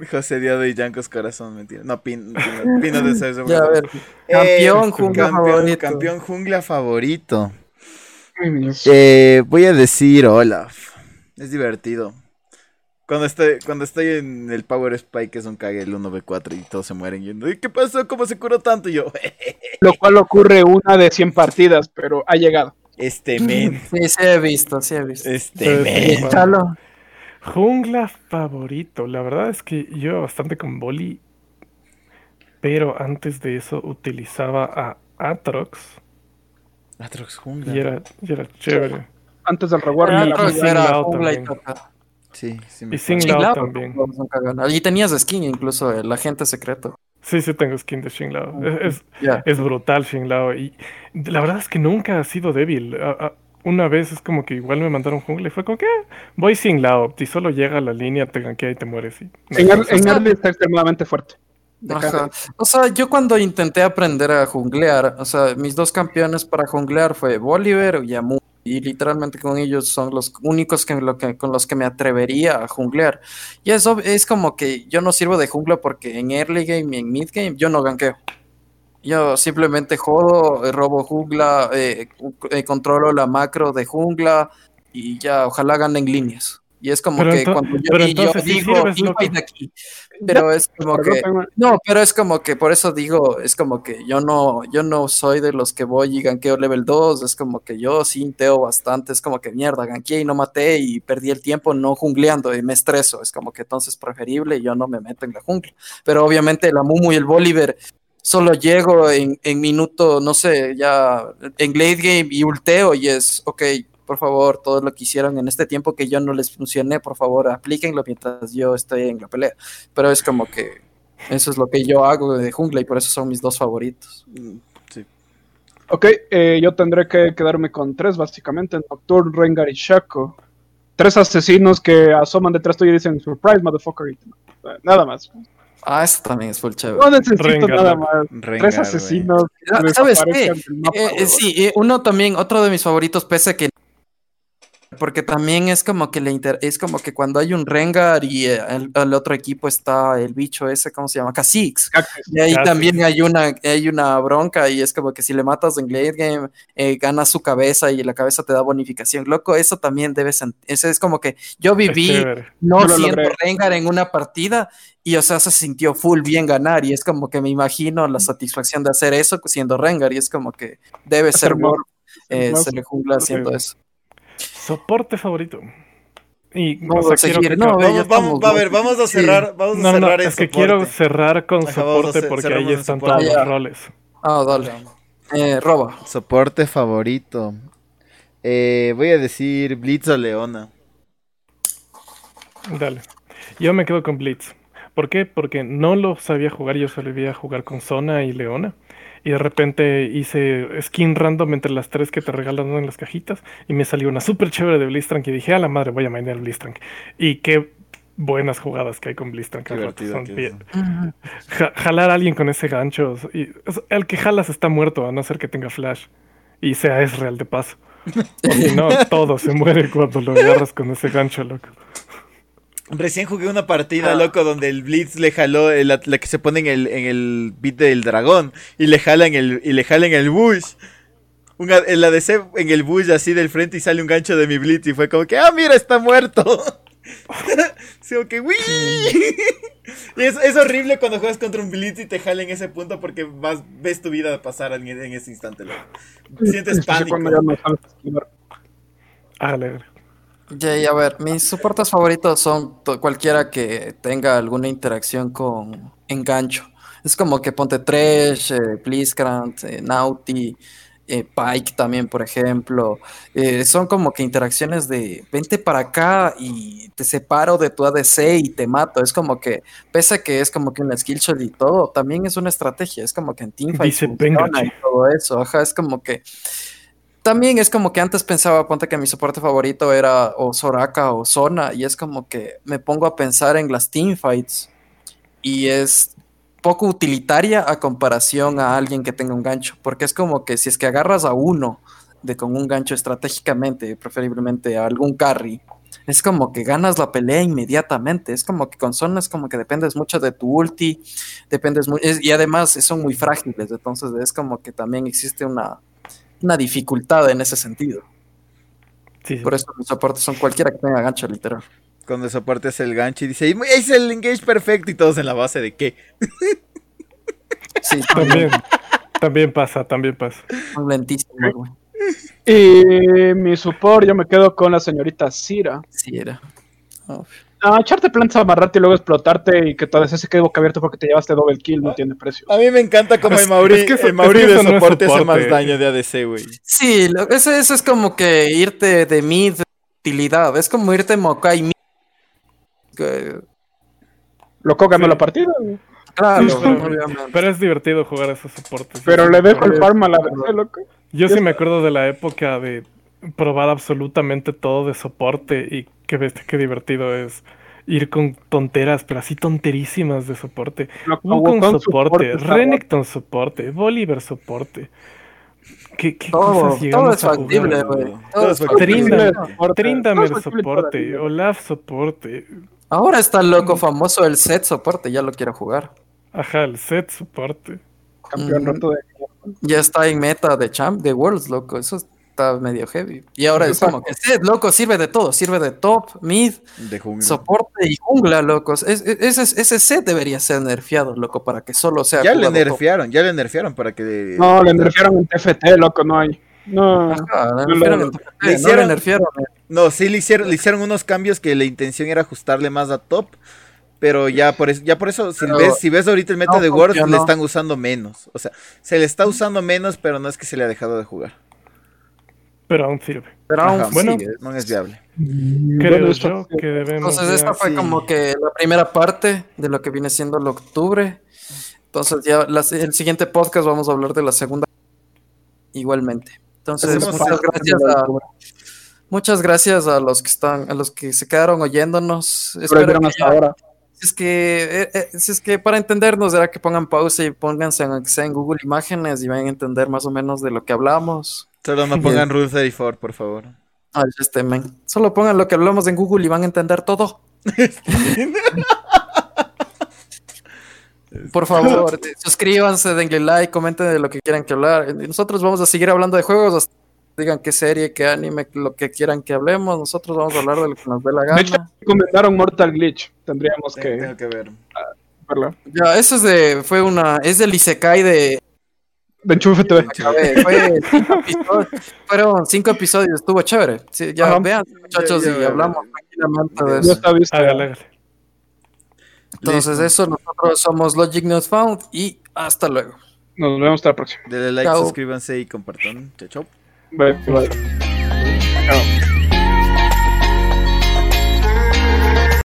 José Diodo y Yancos Corazón, mentira. No, Pin, Pino, Pino de ser Ya, a ver, Eh, campeón jungla campeón, favorito. Campeón jungla favorito. Eh, voy a decir Olaf. Es divertido. Cuando estoy, cuando estoy en el Power Spike es un cague el 1v4 y todos se mueren yendo. ¿Y qué pasó? ¿Cómo se curó tanto? Y yo, Lo cual ocurre una de 100 partidas, pero ha llegado. este men. Sí, sí he visto, sí he visto. Este men. Jungla favorito. La verdad es que yo bastante con Boli. Pero antes de eso utilizaba a Atrox. Atrox Y jungla. era, y era chévere. Antes del y que Sin era jungla y toca. Sí, sí Y me Sin acuerdo. Lao Lao también. Y tenías skin incluso, el agente secreto. Sí, sí tengo skin de Xinglao. Es, es, brutal Xinglao. Y la verdad es que nunca ha sido débil. A- a- una vez es como que igual me mandaron jungla y fue como que "Ah, voy Xinglao. Si solo llega a la línea, te ganquea y te mueres. Y, En, en early está extremadamente fuerte. Ajá. O sea, yo cuando intenté aprender a junglear, o sea, mis dos campeones para junglear fue Bolívar y Amu. Y literalmente con ellos son los únicos que, lo que- con los que me atrevería a junglear. Y eso es como que yo no sirvo de jungla porque en early game y en mid game yo no ganqueo. Yo simplemente jodo, eh, robo jungla, eh, eh, controlo la macro de jungla y ya, ojalá ganen líneas. Y es como Pero que cuando yo, pero y yo entonces sí digo. Pero es como Pero que... tengo- No, pero es como que por eso digo, es como que yo no, yo no soy de los que voy y ganqueo level 2, es como que yo sí inteo bastante, es como que mierda, ganqueé y no maté y perdí el tiempo no jungleando y me estreso, es como que entonces preferible yo no me meto en la jungla. Pero obviamente el Amumu y el Bolívar solo llego en, en minuto, no sé, ya en late game y ulteo y es, ok, por favor, todo lo que hicieron en este tiempo que yo no les funcioné, por favor, aplíquenlo mientras yo estoy en la pelea. Pero es como que eso es lo que yo hago de jungla y por eso son mis dos favoritos. Sí. Ok, eh, yo tendré que quedarme con tres, básicamente: Nocturne, Rengar y Shaco. Tres asesinos que asoman detrás tuyo y dicen Surprise, motherfucker. y- Nada más. Ah, eso también es full chévere. No necesito Rengar, nada más. Rengar, Tres asesinos. Ah, ¿Sabes qué? mapa, Eh, eh, sí, eh, uno también, otro de mis favoritos, pese a que porque también es como que le inter- es como que cuando hay un Rengar y eh, el, el otro equipo está el bicho ese, ¿cómo se llama? Kha'Zix. Cactus. Y ahí también hay una, hay una bronca y es como que si le matas en late game, eh, ganas su cabeza y la cabeza te da bonificación. Loco, eso también debe ser, eso es como que yo viví no lo siendo logré. Rengar en una partida y o sea se sintió full bien ganar y es como que me imagino la satisfacción de hacer eso siendo Rengar y es como que debe ser eh, hermoso. ser jungla haciendo eso. Soporte favorito. Y Vamos o sea, a seguir, quiero que- no, Vamos, ya vamos, estamos va a ver, vamos a Sí. cerrar, vamos a No, no, no, cerrar el es que soporte. quiero cerrar con Ajá, soporte porque ahí están soporte. todos los roles. Ah, dale. Eh, roba. Soporte favorito. Eh, voy a decir Blitz o Leona. Dale. Yo me quedo con Blitz. ¿Por qué? Porque no lo sabía jugar, yo solía jugar con Zona y Leona. Y de repente hice skin random entre las tres que te regalan en las cajitas. Y me salió una súper chévere de Blitzcrank. Y dije, a la madre, voy a minear Blitzcrank. Y qué buenas jugadas que hay con Blitzcrank. Son bien- Ja- jalar a alguien con ese gancho. Y, el que jalas está muerto, a no ser que tenga flash. Y sea es real de paso. Si no, todo se muere cuando lo agarras con ese gancho, loco. Recién jugué una partida, loco, donde el Blitz le jaló el- la, la que se pone en el, en el beat del dragón y le jala en el, y le jala en el bush. Una, el ADC en el bush así del frente y sale un gancho de mi Blitz y fue como que, ah, mira, está muerto. Sí, que, "Uy". Y es, es horrible cuando juegas contra un Blitz y te jala en ese punto porque vas, ves tu vida pasar en, en ese instante, loco. Sientes pánico. Ya no sabes esquivar. Alegre. Ya, y a ver, mis soportes favoritos son cualquiera que tenga alguna interacción con engancho. Es como que ponte Trash, eh, Blitzcrank, eh, Naughty, eh, Pike también, por ejemplo. Eh, son como que interacciones de vente para acá y te separo de tu ADC y te mato. Es como que, pese a que es como que una skill shot y todo, también es una estrategia. Es como que en teamfight Dice funciona y todo eso. Ajá, es como que también es como que antes pensaba, ponte que mi soporte favorito era o Soraka o Zona, y es como que me pongo a pensar en las teamfights y es poco utilitaria a comparación a alguien que tenga un gancho, porque es como que si es que agarras a uno de con un gancho estratégicamente, preferiblemente a algún carry, es como que ganas la pelea inmediatamente, es como que con Zona es como que dependes mucho de tu ulti, dependes muy, y además son muy frágiles, entonces es como que también existe una una dificultad en ese sentido. Sí, sí. Por eso los soportes son cualquiera que tenga gancho, literal. Cuando soportes el gancho y dice, "Y es el engage perfecto y todos en la base de qué. Sí, También, también pasa, también pasa. son lentísimos, güey. Y mi support, yo me quedo con la señorita Cira. Sí, era. Ah, echarte plantas, amarrarte y luego explotarte y que todo ese se quede boca abierto porque te llevaste double kill no tiene precio. A mí me encanta como el Mauri, es que eso- el Mauri es que de eso no es soporte hace más soporte. daño de ADC, güey. Sí, lo- eso, eso es como que irte de mid de utilidad. Es como irte Mokai mid. Que- Loco, ganó Sí. la partida. Claro, Sí, pero- es divertido jugar esos soportes. Pero le dejo el farm a la vez, loco. Yo sí me acuerdo de la época de probar absolutamente todo de soporte y qué bestia, qué divertido es ir con tonteras, pero así tonterísimas de soporte. Loco, Wukong soporte, está Renekton soporte, Bolívar soporte. ¿Qué, qué Todo, cosas llegamos es a factible, jugar? güey. Todo es es factible. soporte. Trindamer Todo es factible soporte. Olaf soporte, Ahora está loco famoso el set soporte, ya lo quiero jugar. ajá, el set soporte. Campeón Ujú. roto de. Ya está en meta de champ, de Worlds, loco. Eso está medio heavy. Y ahora es como que set, loco, sirve de todo. Sirve de top, mid, De jungla. soporte y jungla, locos. Es- es- ese, ese set debería ser nerfeado, loco, para que solo sea. ya le top. nerfearon, ya le nerfearon para que... No, le nerfearon en TFT, loco, no hay. No. Ajá, le No, nerfearon no, le no hicieron- le nerfearon. No, sí le hicieron, le hicieron unos cambios que la intención era ajustarle más a top. Pero ya por eso, ya por eso, si Pero ves, si ves ahorita el meta no de Worlds, le funcionó. están usando menos. O sea, se le está usando menos, pero no es que se le ha dejado de jugar. Pero aún sirve. Pero aún Ajá, bueno. sigue. No es viable. Creo Bueno, yo que debemos Entonces ya- esta fue sí. como que la primera parte de lo que viene siendo el octubre. Entonces ya las- el siguiente podcast vamos a hablar de la segunda igualmente. Entonces Hacemos muchas gracias a muchas gracias a los que están a los que se quedaron oyéndonos. Espero que hasta ya- ahora. si es que eh, eh, si es que para entendernos era que pongan pausa y pónganse en, en Google Imágenes y vayan a entender más o menos de lo que hablamos. Solo no pongan Rule 34, por favor. Ay, este men. Solo pongan lo que hablamos en Google y van a entender todo. Por favor, eh, suscríbanse, denle like, comenten de lo que quieran que hablar. Eh, Nosotros vamos a seguir hablando de juegos hasta que digan qué serie, qué anime, lo que quieran que hablemos. Nosotros vamos a hablar de lo que nos dé la De hecho, gana. comentaron Mortal Glitch. Tendríamos Tengo, que tengo que ver. verla. Ya, eso es de, fue una, es del Isekai de, De Enchufe TV. acabé, fue cinco episodios, fueron cinco episodios, estuvo chévere. Sí, ya Ajá. vean, muchachos, Ya, ya, y ya, hablamos ya. tranquilamente de Ya eso. está visto. Hágale, hágale. Entonces, Listo. eso, nosotros somos Logic News Found y hasta luego. Nos vemos hasta la próxima. Denle like, Chao. suscríbanse y compartan. Chao, chao. Bye, bye. Chao.